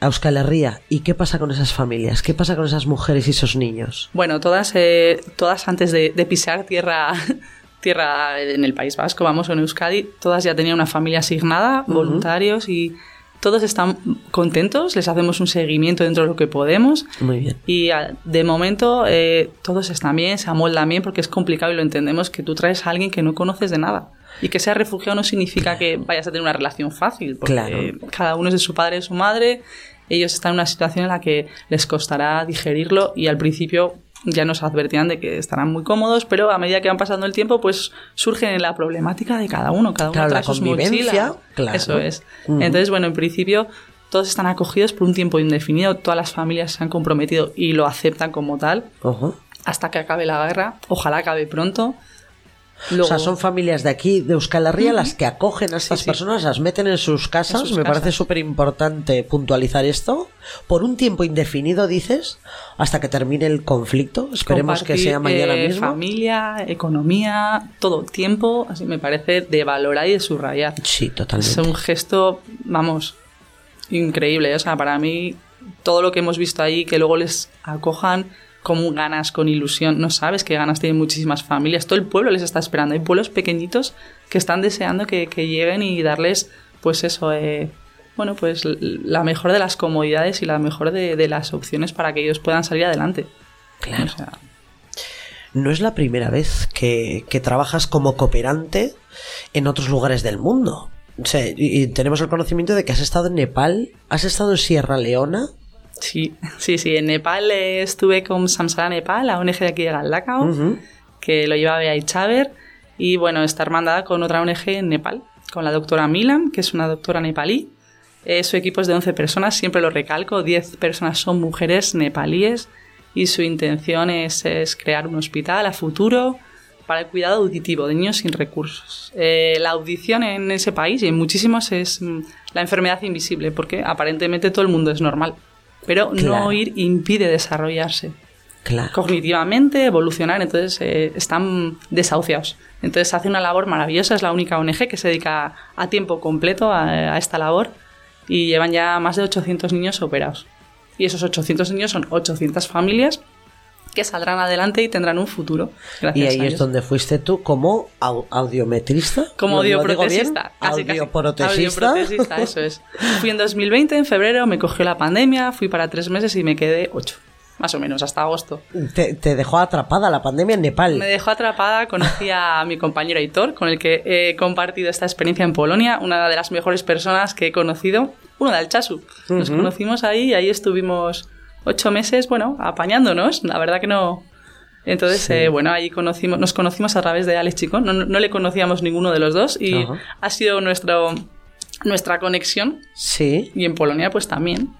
a Euskal Herria. ¿Y qué pasa con esas familias? ¿Qué pasa con esas mujeres y esos niños? Bueno, todas, eh, todas antes de, de pisar tierra, tierra en el País Vasco, vamos, en Euskadi, todas ya tenían una familia asignada, voluntarios y todos están contentos, les hacemos un seguimiento dentro de lo que podemos. Muy bien. Y ah, de momento eh, todos están bien, se amoldan bien porque es complicado y lo entendemos que tú traes a alguien que no conoces de nada. Y que sea refugiado no significa que vayas a tener una relación fácil, porque Claro. cada uno es de su padre y de su madre, ellos están en una situación en la que les costará digerirlo y al principio ya nos advertían de que estarán muy cómodos, pero a medida que van pasando el tiempo, pues surge la problemática de cada uno, cada uno Claro, trae la sus mochilas. claro. Eso es. Entonces, bueno, en principio todos están acogidos por un tiempo indefinido, todas las familias se han comprometido y lo aceptan como tal hasta que acabe la guerra. Ojalá acabe pronto. O sea, son familias de aquí, de Euskal Herria, las que acogen a estas sí. personas, las meten en sus casas. En sus Me parece súper importante puntualizar esto. Por un tiempo indefinido, dices, hasta que termine el conflicto. Esperemos que sea mañana eh, mismo. Familia, economía, todo tiempo, así me parece de valorar y de subrayar. Sí, Es totalmente. un gesto, vamos, increíble. O sea, para mí, todo lo que hemos visto ahí, que luego les acojan con ganas, con ilusión. No sabes qué ganas tienen muchísimas familias. Todo el pueblo les está esperando. Hay pueblos pequeñitos que están deseando que, que lleguen y darles, pues eso, eh, bueno, pues la mejor de las comodidades y la mejor de, de las opciones para que ellos puedan salir adelante. Claro. O sea, No es la primera vez que, que trabajas como cooperante en otros lugares del mundo. O sea, y tenemos el conocimiento de que has estado en Nepal, has estado en Sierra Leona. Sí, sí, sí. En Nepal eh, estuve con Samsara Nepal, la ONG de aquí de Galdacao, Ujú. que lo lleva Bea Chaver. Y bueno, está hermandada con otra ONG en Nepal, con la doctora Milan, que es una doctora nepalí. Eh, su equipo es de 11 personas, siempre lo recalco. 10 personas son mujeres nepalíes y su intención es, es crear un hospital a futuro para el cuidado auditivo de niños sin recursos. Eh, la audición en ese país y en muchísimos es mm, la enfermedad invisible, porque aparentemente todo el mundo es normal. Pero Claro. no oír impide desarrollarse Claro. cognitivamente, evolucionar, entonces eh, están desahuciados. Entonces hace una labor maravillosa, es la única ONG que se dedica a tiempo completo a, a esta labor y llevan ya más de 800 niños operados. Y esos 800 niños son 800 familias que saldrán adelante y tendrán un futuro. Y Gracias ahí a es donde fuiste tú como au- audiometrista. Como ¿Lo- lo digo audioprotesista. casi. Audioprotesista. Eso es. Fui en 2020, en febrero, me cogió la pandemia, fui para tres meses y me quedé ocho. Más o menos, hasta agosto. Te, te dejó atrapada la pandemia en Nepal. Me dejó atrapada, conocí a mi compañero Hitor, con el que he compartido esta experiencia en Polonia, una de las mejores personas que he conocido, uno de Alchazu. Nos conocimos ahí y ahí estuvimos ocho meses, bueno, apañándonos, la verdad que no... Entonces, eh, bueno, ahí conocimos, nos conocimos a través de Alex Chicón, no, no- no le conocíamos ninguno de los dos y Ajá. ha sido nuestro, nuestra conexión Sí, y en Polonia pues también.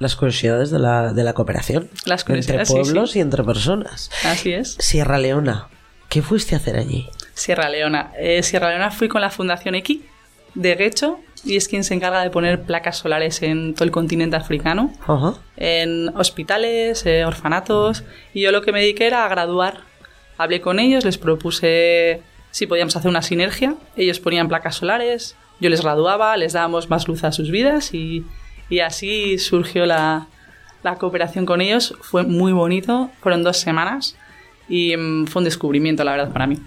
las curiosidades de la, de la cooperación. Las Entre curiosidades, sí, pueblos sí. y entre personas. Así es. Sierra Leona. ¿Qué fuiste a hacer allí? Sierra Leona. Eh, Sierra Leona fui con la Fundación X de Guecho y es quien se encarga de poner placas solares en todo el continente africano, en hospitales, eh, orfanatos, y yo lo que me dediqué era a graduar. Hablé con ellos, les propuse si podíamos hacer una sinergia, ellos ponían placas solares, yo les graduaba, les dábamos más luz a sus vidas y, y así surgió la, la cooperación con ellos. Fue muy bonito, fueron dos semanas y mm, fue un descubrimiento, la verdad, para mí.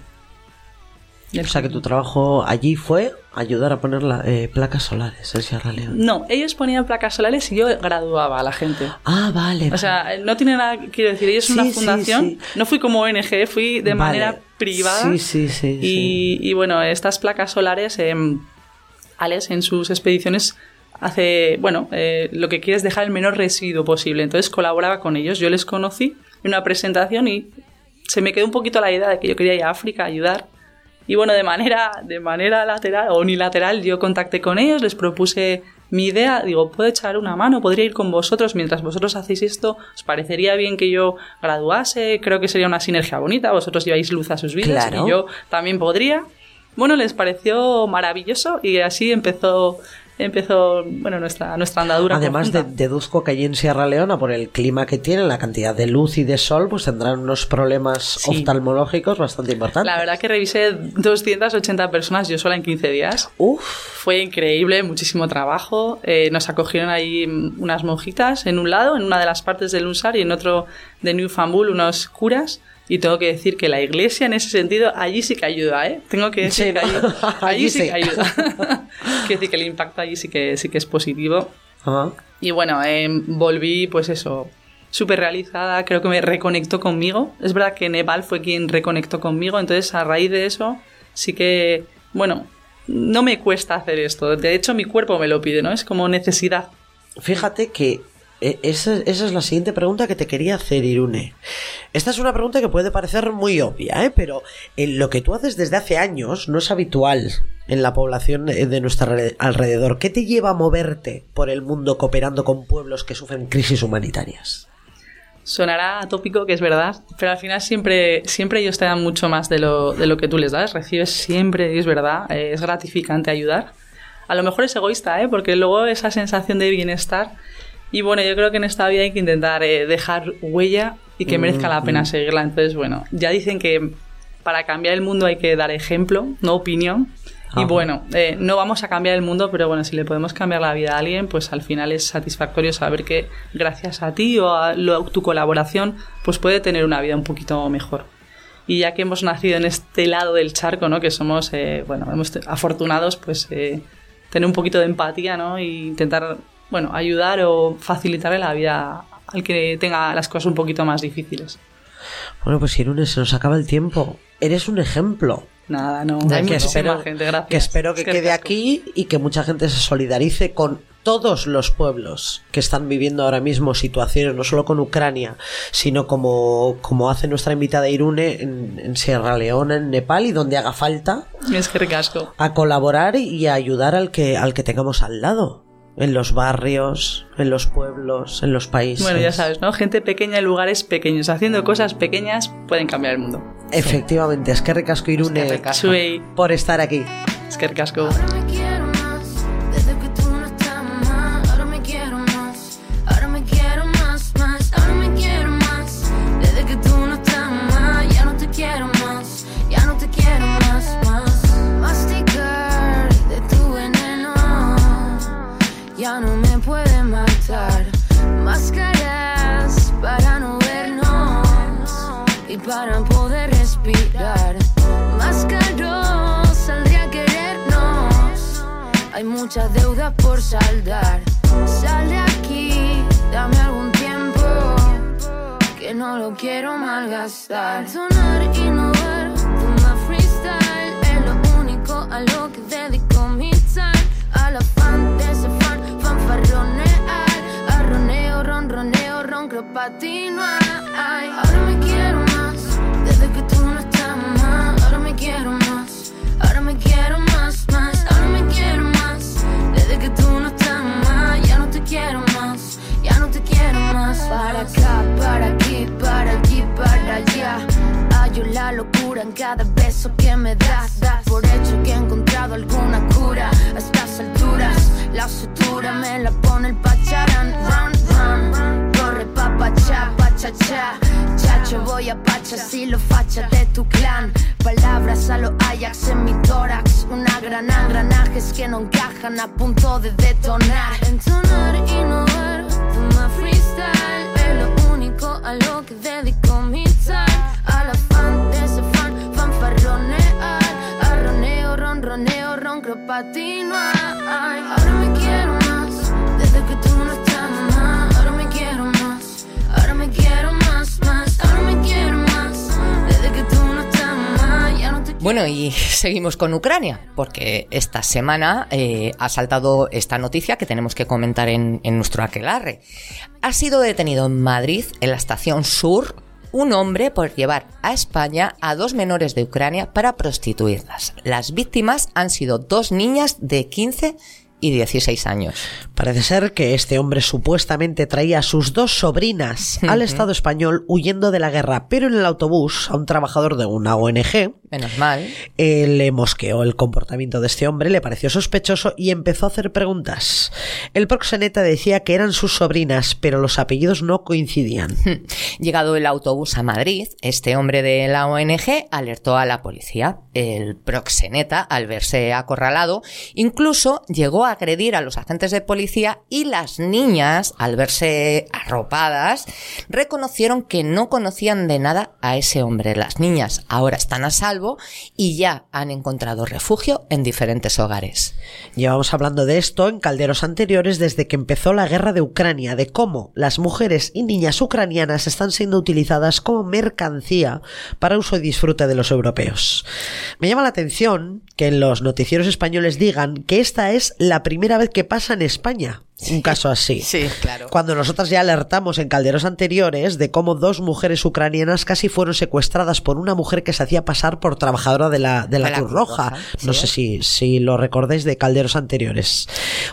O sea que tu trabajo allí fue ayudar a poner la- eh, placas solares en Sierra Leona. No, ellos ponían placas solares y yo graduaba a la gente. Ah, vale. O sea, no tiene nada, quiero decir, ellos son Sí, una sí, fundación. sí. No fui como ONG, fui de Vale. manera privada. Sí, sí, sí. sí. Y, y bueno, estas placas solares, em, Alex en sus expediciones hace, bueno, eh, lo que quiere es dejar el menor residuo posible. Entonces colaboraba con ellos. Yo les conocí en una presentación y se me quedó un poquito la idea de que yo quería ir a África a ayudar. Y bueno, de manera, de manera lateral o unilateral, yo contacté con ellos, les propuse mi idea, digo, puedo echar una mano, podría ir con vosotros mientras vosotros hacéis esto, ¿os parecería bien que yo graduase? Creo que sería una sinergia bonita, vosotros lleváis luz a sus vidas Claro. y yo también podría. Bueno, les pareció maravilloso y así empezó, empezó bueno, nuestra, nuestra andadura. Además, de, deduzco que allí en Sierra Leona, por el clima que tienen, la cantidad de luz y de sol, pues tendrán unos problemas Sí. oftalmológicos bastante importantes. La verdad que revisé 280 personas yo sola en 15 días. Uf, Fue increíble, muchísimo trabajo. Eh, nos acogieron ahí unas monjitas en un lado, en una de las partes del Unsar, y en otro de Newfoundland unos curas. Y tengo que decir que la iglesia, en ese sentido, allí sí que ayuda, ¿eh? Tengo que decir Sí, allí, allí sí que ayuda. Quiero decir que el impacto allí sí que, sí que es positivo. Y bueno, eh, volví, pues eso, súper realizada, creo que me reconectó conmigo. Es verdad que Nepal fue quien reconectó conmigo, entonces a raíz de eso sí que, bueno, no me cuesta hacer esto. De hecho, mi cuerpo me lo pide, ¿no? Es como necesidad. Fíjate que esa, esa es la siguiente pregunta que te quería hacer, Irune. Esta es una pregunta que puede parecer muy obvia, ¿eh? pero en lo que tú haces desde hace años no es habitual en la población eh, de nuestro alre- alrededor. ¿Qué te lleva a moverte por el mundo cooperando con pueblos que sufren crisis humanitarias? Sonará atópico, que es verdad, pero al final siempre, siempre ellos te dan mucho más de lo, de lo que tú les das. Recibes siempre, es verdad, eh, es gratificante ayudar. A lo mejor es egoísta, ¿eh? porque luego esa sensación de bienestar. Y bueno, yo creo que en esta vida hay que intentar eh, dejar huella y que merezca la pena seguirla. Entonces, bueno, ya dicen que para cambiar el mundo hay que dar ejemplo, no opinión. Y bueno, eh, no vamos a cambiar el mundo, pero bueno, si le podemos cambiar la vida a alguien, pues al final es satisfactorio saber que gracias a ti o a lo- tu colaboración, pues puede tener una vida un poquito mejor. Y ya que hemos nacido en este lado del charco, ¿no? Que somos, eh, bueno, hemos afortunados, pues eh, tener un poquito de empatía, ¿no? E intentar, bueno, ayudar o facilitarle la vida al que tenga las cosas un poquito más difíciles. Bueno, pues Irune, se nos acaba el tiempo. Eres un ejemplo. Nada, no. Que Hay muchísima espero, gente, gracias. que espero que Es que quede aquí y que mucha gente se solidarice con todos los pueblos que están viviendo ahora mismo situaciones, no solo con Ucrania, sino como, como hace nuestra invitada Irune en, en Sierra Leona, en Nepal y donde haga falta, Es que ricasco. a colaborar y a ayudar al que, al que tengamos al lado. En los barrios, en los pueblos, en los países. Bueno, ya sabes, ¿no? Gente pequeña en lugares pequeños. Haciendo cosas pequeñas pueden cambiar el mundo. Efectivamente, es que recasco Irune Es que por estar aquí. es que ricasco. Para poder respirar. Más caro saldría a querernos. Hay muchas deudas por saldar. Sal de aquí, dame algún tiempo. Que no lo quiero malgastar. Sonar, innovar, fumar freestyle. Es lo único a lo que dedico mi time. Al afán de ese fan, fanfarronear. Arroneo, ronroneo, ronco patinar. Para aquí, para allá. Hallo la locura en cada beso que me das. Das por hecho que he encontrado alguna cura a estas alturas. La sutura me la pone el pacharán. Run, run, corre pa' pacha, cha. Chacho, voy a pacha si lo facha de tu clan. Palabras a lo Ajax en mi tórax. Una gran engranajes que no encajan a punto de detonar. Entonar, innovar, toma a lo que dedico mi time, al afán de ese fan, fanfarronear, a roneo, ronroneo, roncro patinar. Ahora me Bueno, y seguimos con Ucrania, porque esta semana eh, ha saltado esta noticia que tenemos que comentar en, en nuestro aquelarre. Ha sido detenido en Madrid, en la estación sur, un hombre por llevar a España a dos menores de Ucrania para prostituirlas. Las víctimas han sido dos niñas de 15 y 16 años. Parece ser que este hombre supuestamente traía a sus dos sobrinas al Estado español huyendo de la guerra, pero en el autobús a un trabajador de una ONG Menos mal. eh, le mosqueó el comportamiento de este hombre, le pareció sospechoso y empezó a hacer preguntas. El proxeneta decía que eran sus sobrinas, pero los apellidos no coincidían. Llegado el autobús a Madrid, este hombre de la ONG alertó a la policía. El proxeneta, al verse acorralado, incluso llegó a agredir a los agentes de policía y las niñas, al verse arropadas, reconocieron que no conocían de nada a ese hombre. Las niñas ahora están a salvo y ya han encontrado refugio en diferentes hogares. Llevamos hablando de esto en calderos anteriores desde que empezó la guerra de Ucrania, de cómo las mujeres y niñas ucranianas están siendo utilizadas como mercancía para uso y disfrute de los europeos. Me llama la atención que en los noticieros españoles digan que esta es la primera vez que pasa en España un caso así. Sí, claro. Cuando nosotras ya alertamos en calderos anteriores de cómo dos mujeres ucranianas casi fueron secuestradas por una mujer que se hacía pasar por trabajadora de la, de la Cruz Roja. No sé si, si lo recordáis de calderos anteriores.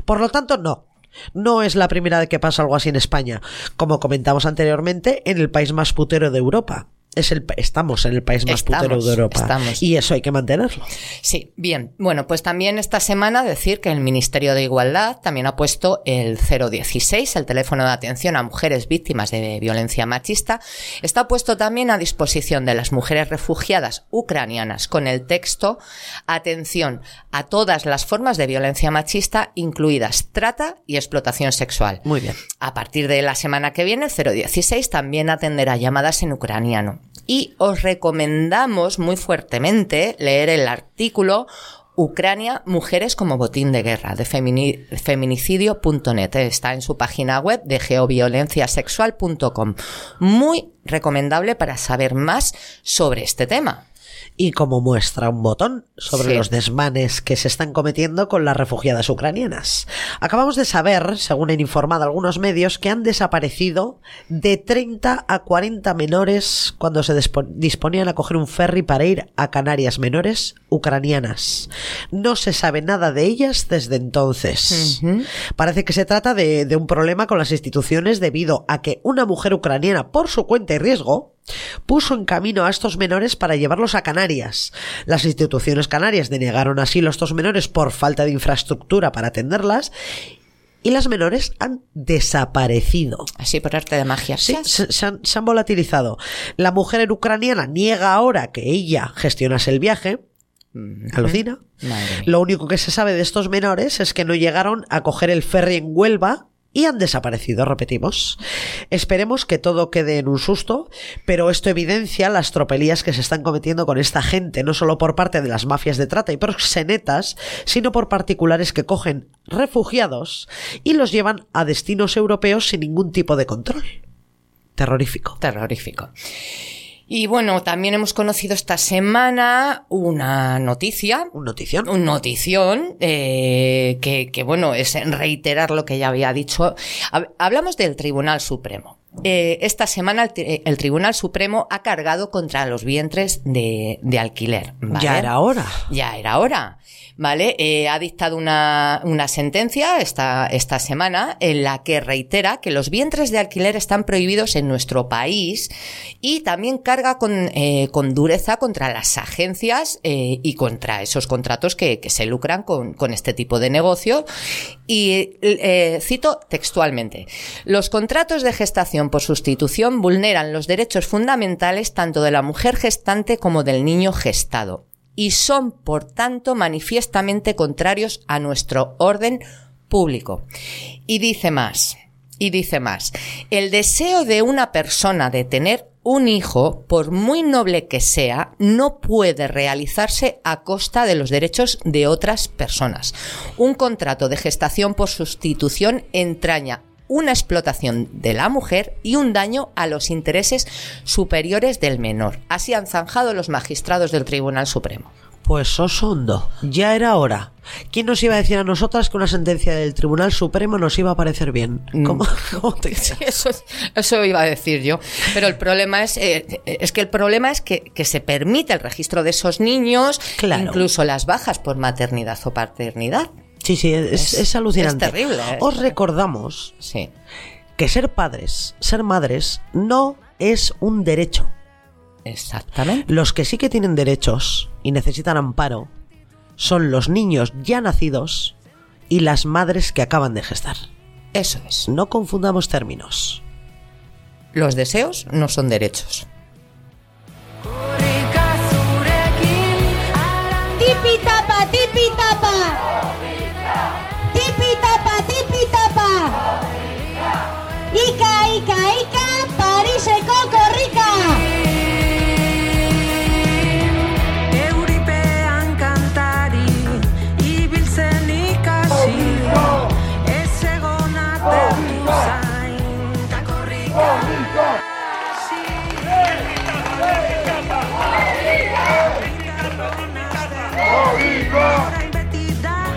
Por lo tanto, no. No es la primera vez que pasa algo así en España. Como comentamos anteriormente, en el país más putero de Europa. Es el, estamos en el país más Estamos, putero de Europa. estamos. Y eso hay que mantenerlo. Sí, bien. Bueno, pues también esta semana decir que el Ministerio de Igualdad también ha puesto el 016, el teléfono de atención a mujeres víctimas de violencia machista. Está puesto también a disposición de las mujeres refugiadas ucranianas con el texto Atención a todas las formas de violencia machista, incluidas trata y explotación sexual. Muy bien. A partir de la semana que viene, el 016 también atenderá llamadas en ucraniano. Y os recomendamos muy fuertemente leer el artículo Ucrania, mujeres como botín de guerra, de femini- feminicidio.net. Está en su página web de geoviolenciasexual.com. Muy recomendable para saber más sobre este tema. Y como muestra un botón sobre Sí. los desmanes que se están cometiendo con las refugiadas ucranianas. Acabamos de saber, según han informado algunos medios, que han desaparecido de 30 a 40 menores cuando se dispo- disponían a coger un ferry para ir a Canarias menores ucranianas. No se sabe nada de ellas desde entonces. Parece que se trata de, de un problema con las instituciones debido a que una mujer ucraniana, por su cuenta y riesgo, puso en camino a estos menores para llevarlos a Canarias. Las instituciones canarias denegaron asilo a estos menores por falta de infraestructura para atenderlas y las menores han desaparecido. Así por arte de magia. Sí, se, se han, se han volatilizado. La mujer ucraniana niega ahora que ella gestionase el viaje. Alucina. Lo único que se sabe de estos menores es que no llegaron a coger el ferry en Huelva y han desaparecido, repetimos. Esperemos que todo quede en un susto, pero esto evidencia las tropelías que se están cometiendo con esta gente, no solo por parte de las mafias de trata y proxenetas, sino por particulares que cogen refugiados y los llevan a destinos europeos sin ningún tipo de control. Terrorífico. Terrorífico. Y bueno, también hemos conocido esta semana una noticia, Un notición. un notición, eh, que, que, bueno, es reiterar lo que ya había dicho. Hab- Hablamos del Tribunal Supremo. Eh, esta semana el, tri- el Tribunal Supremo ha cargado contra los vientres de, de alquiler. ¿vale? Ya era hora. Ya era hora. ¿Vale? Eh, ha dictado una, una sentencia esta, esta semana en la que reitera que los vientres de alquiler están prohibidos en nuestro país y también carga con, eh, con dureza contra las agencias eh, y contra esos contratos que, que se lucran con, con este tipo de negocio. Y eh, cito textualmente, los contratos de gestación por sustitución vulneran los derechos fundamentales tanto de la mujer gestante como del niño gestado y son, por tanto, manifiestamente contrarios a nuestro orden público. Y dice más, y dice más, el deseo de una persona de tener un hijo, por muy noble que sea, no puede realizarse a costa de los derechos de otras personas. Un contrato de gestación por sustitución entraña una explotación de la mujer y un daño a los intereses superiores del menor. Así han zanjado los magistrados del Tribunal Supremo. Pues Osondo, ya era hora. ¿Quién nos iba a decir a nosotras que una sentencia del Tribunal Supremo nos iba a parecer bien? ¿Cómo, cómo te Sí, eso, eso iba a decir yo. Pero el problema es, eh, es que el problema es que, que se permite el registro de esos niños, Claro. incluso las bajas por maternidad o paternidad. Sí, sí, es, Es- es alucinante. es terrible, ¿eh? Os recordamos Sí. que ser padres, ser madres, no es un derecho. Exactamente. Los que sí que tienen derechos y necesitan amparo son los niños ya nacidos y las madres que acaban de gestar. Eso es. No confundamos términos. Los deseos no son derechos. Tipi tapa, tipi tapa.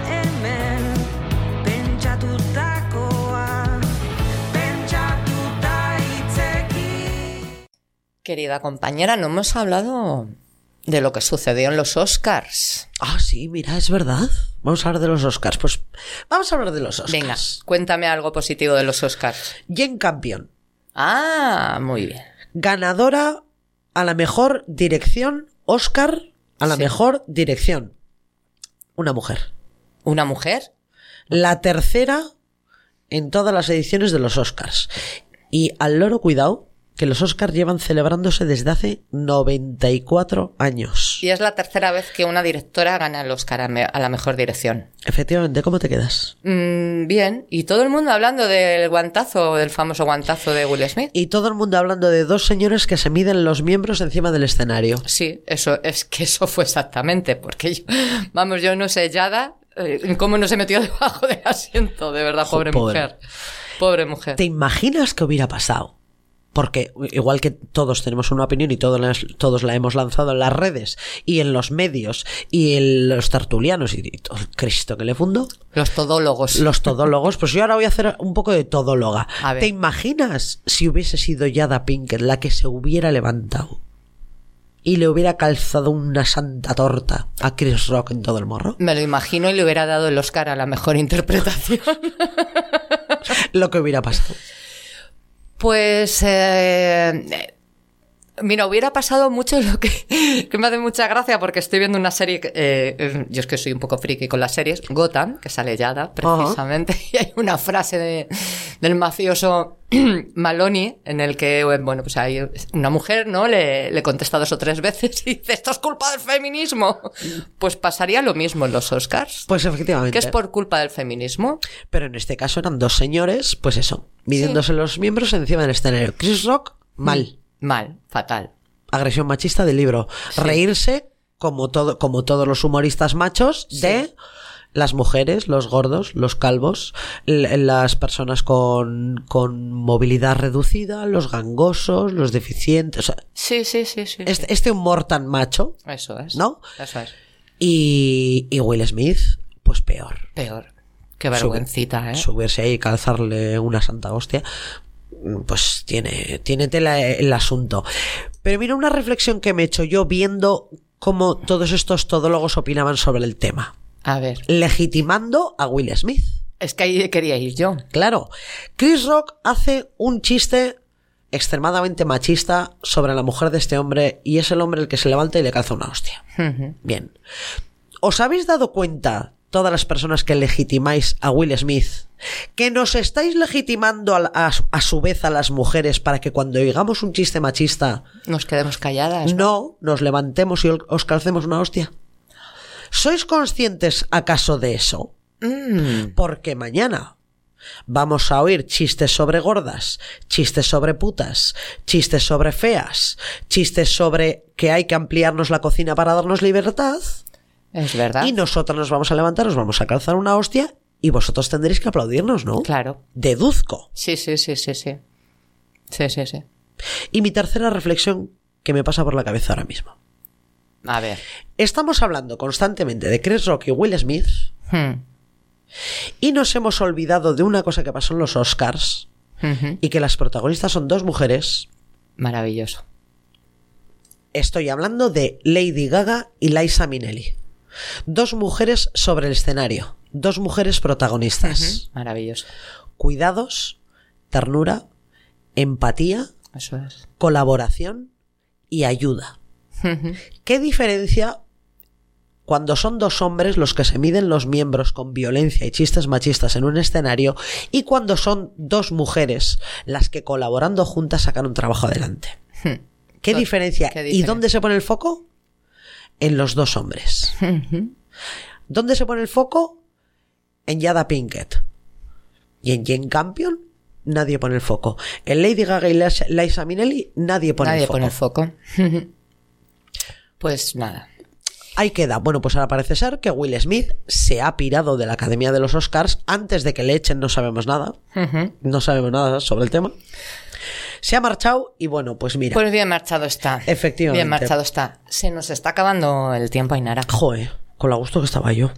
Hemen, pentsatutakoa Pentsatuta hitzekin Querida compañera, no hemos hablado de lo que sucedió en los Oscars. Ah, sí, mira, es verdad. Vamos a hablar de los Oscars. Pues vamos a hablar de los Oscars. Venga, cuéntame algo positivo de los Oscars. Jen Campion, Ah, muy bien. ganadora a la mejor dirección, Oscar a la Sí. mejor dirección. Una mujer. ¿Una mujer? La tercera en todas las ediciones de los Oscars. Y al loro cuidado, que los Oscars llevan celebrándose desde hace 94 años. Y es la tercera vez que una directora gana el Oscar a, me- a la mejor dirección. Efectivamente, ¿cómo te quedas? Mm, bien, y todo el mundo hablando del guantazo, del famoso guantazo de Will Smith. Y todo el mundo hablando de dos señores que se miden los miembros encima del escenario. Sí, eso es que eso fue exactamente, porque yo, vamos, yo no sé, Yada, eh, cómo no se metió debajo del asiento, de verdad, pobre, pobre. mujer. Pobre mujer. ¿Te imaginas qué hubiera pasado? Porque igual que todos tenemos una opinión y todos la, todos la hemos lanzado en las redes y en los medios y en los tertulianos y, y todo el Cristo que le fundó, Los todólogos. los todólogos, pues yo ahora voy a hacer un poco de todóloga. A ver. ¿Te imaginas si hubiese sido Yada Pinkett la que se hubiera levantado y le hubiera calzado una santa torta a Chris Rock en todo el morro? Me lo imagino y le hubiera dado el Oscar a la mejor interpretación. Lo que hubiera pasado. Pues, eh, mira, hubiera pasado mucho lo que, que me hace mucha gracia porque estoy viendo una serie, que, eh, yo es que soy un poco friki con las series, Gotham, que sale Yada, precisamente, y hay una frase de- del mafioso Maloney en el que, bueno, pues hay una mujer, ¿no? Le, le contesta dos o tres veces y dice, esto es culpa del feminismo. Pues pasaría lo mismo en los Oscars. Pues efectivamente. que es por culpa del feminismo? Pero en este caso eran dos señores, pues eso, midiéndose los miembros encima del escenario. Chris Rock, mal. Mal, fatal. Agresión machista del libro. Reírse, como, todo, como todos los humoristas machos, de las mujeres, los gordos, los calvos, las personas con, con movilidad reducida, los gangosos, los deficientes. o sea, Sí, sí, sí, sí. este, sí. este humor tan macho. Eso es. ¿No? Eso es. Y, y Will Smith, pues peor. Peor. Qué vergüencita, ¿eh? subirse ahí y calzarle una santa hostia, pues tiene, tiene tela el asunto. Pero mira una reflexión que me he hecho yo viendo cómo todos estos todólogos opinaban sobre el tema. A ver. Legitimando a Will Smith. Es que ahí quería ir yo. Claro, Chris Rock hace un chiste extremadamente machista sobre la mujer de este hombre y es el hombre el que se levanta y le calza una hostia. Bien. ¿Os habéis dado cuenta, todas las personas que legitimáis a Will Smith, que nos estáis legitimando a, a- a su vez a las mujeres para que cuando oigamos un chiste machista, Nos quedemos calladas. no nos levantemos y os calcemos una hostia? ¿Sois conscientes acaso de eso? Mm, Porque mañana, Vamos a oír chistes sobre gordas, chistes sobre putas, chistes sobre feas, chistes sobre que hay que ampliarnos la cocina para darnos libertad. Es verdad. Y nosotros nos vamos a levantar, nos vamos a calzar una hostia y vosotros tendréis que aplaudirnos, ¿no? Claro. Deduzco. Sí, sí, sí, sí, sí. Sí, sí, sí. Y mi tercera reflexión que me pasa por la cabeza ahora mismo. A ver. Estamos hablando constantemente de Chris Rock y Will Smith Hmm. y nos hemos olvidado de una cosa que pasó en los Oscars y que las protagonistas son dos mujeres. Maravilloso. Estoy hablando de Lady Gaga y Liza Minnelli. Dos mujeres sobre el escenario, dos mujeres protagonistas. Maravilloso. Cuidados, ternura, empatía, Eso es. colaboración y ayuda. ¿Qué diferencia cuando son dos hombres los que se miden los miembros con violencia y chistes machistas en un escenario y cuando son dos mujeres las que colaborando juntas sacan un trabajo adelante? ¿Qué Hmm. diferencia? qué ¿Y diferencia. dónde se pone el foco? En los dos hombres. ¿Dónde se pone el foco? En Yada Pinkett. Y en Jane Campion nadie pone el foco. En Lady Gaga y Liza- Minnelli nadie pone Nadie el foco. pone el foco. pues nada. Ahí queda. Bueno, pues ahora parece ser que Will Smith se ha pirado de la Academia de los Oscars antes de que le echen, no sabemos nada. No sabemos nada sobre el tema. Se ha marchado y bueno, pues mira. Pues bien marchado está. Efectivamente. Bien marchado está. Se nos está acabando el tiempo, Ainara. Joder, con la gusto que estaba yo.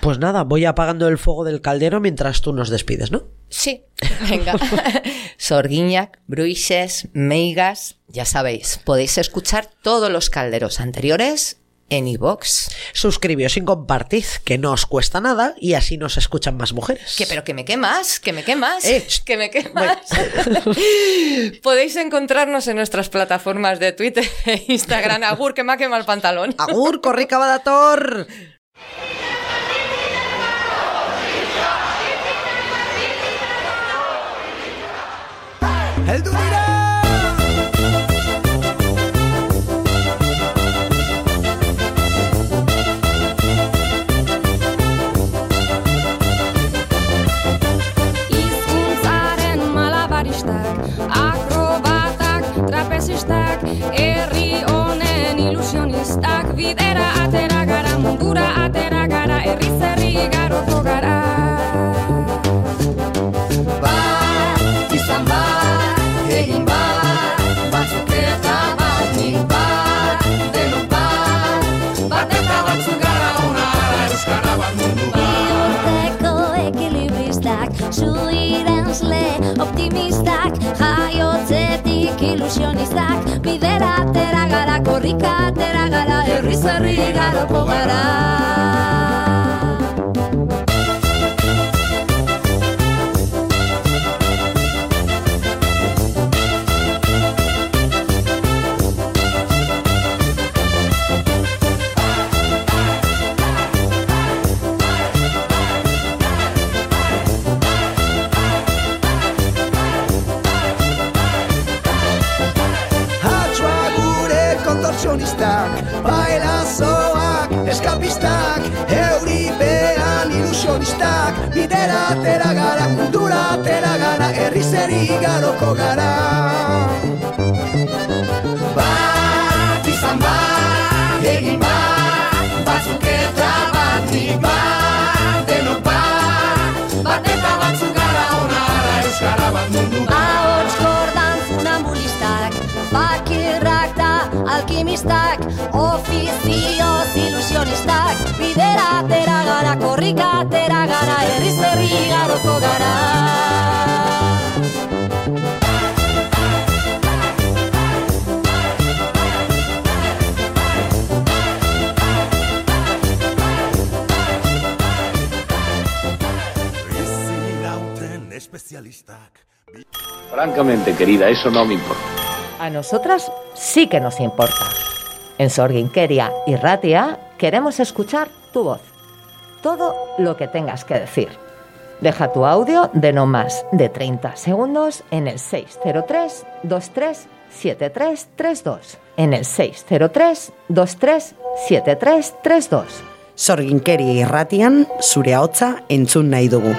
Pues nada, voy apagando el fuego del caldero mientras tú nos despides, ¿no? Sí, venga. Sorguiñac, Bruixes, Meigas, ya sabéis, podéis escuchar todos los calderos anteriores en iVox. Suscribíos y compartid, que no os cuesta nada y así nos escuchan más mujeres. Que pero que me quemas, que me quemas, Eh, que me quemas. Podéis encontrarnos en nuestras plataformas de Twitter e Instagram. Agur, que me ha quemado el pantalón. Agur, corrica badator. El bidera atera gara, mundura atera gara, herri zerri garoko gara. Bat, izan bat, egin bat, batzuk eta bat, nik bat, denok bat, bat eta batzuk gara ona, euskara bat mundu bat. Biurteko ekilibristak, zuirensle optimistak, jaiotzetik ilusionistak, bidera atera gara, korrika atera gara, herri zerri garoko gara. Ilusionistak Bidera atera gara, mundura atera gara Herri zeri garoko gara alkimistak, ofizioz ilusionistak, bidera atera gara, korrika atera gara, herri zerri garoko gara. Francamente, querida, eso no me importa. A nosotras sí que nos importa. En Sorginkeria y Ratia queremos escuchar tu voz. Todo lo que tengas que decir. Deja tu audio de no más de 30 segundos en el 603 23 7332. En el 603 23 7332. Sorginkeria irratian zure ahotza entzun nahi dugu.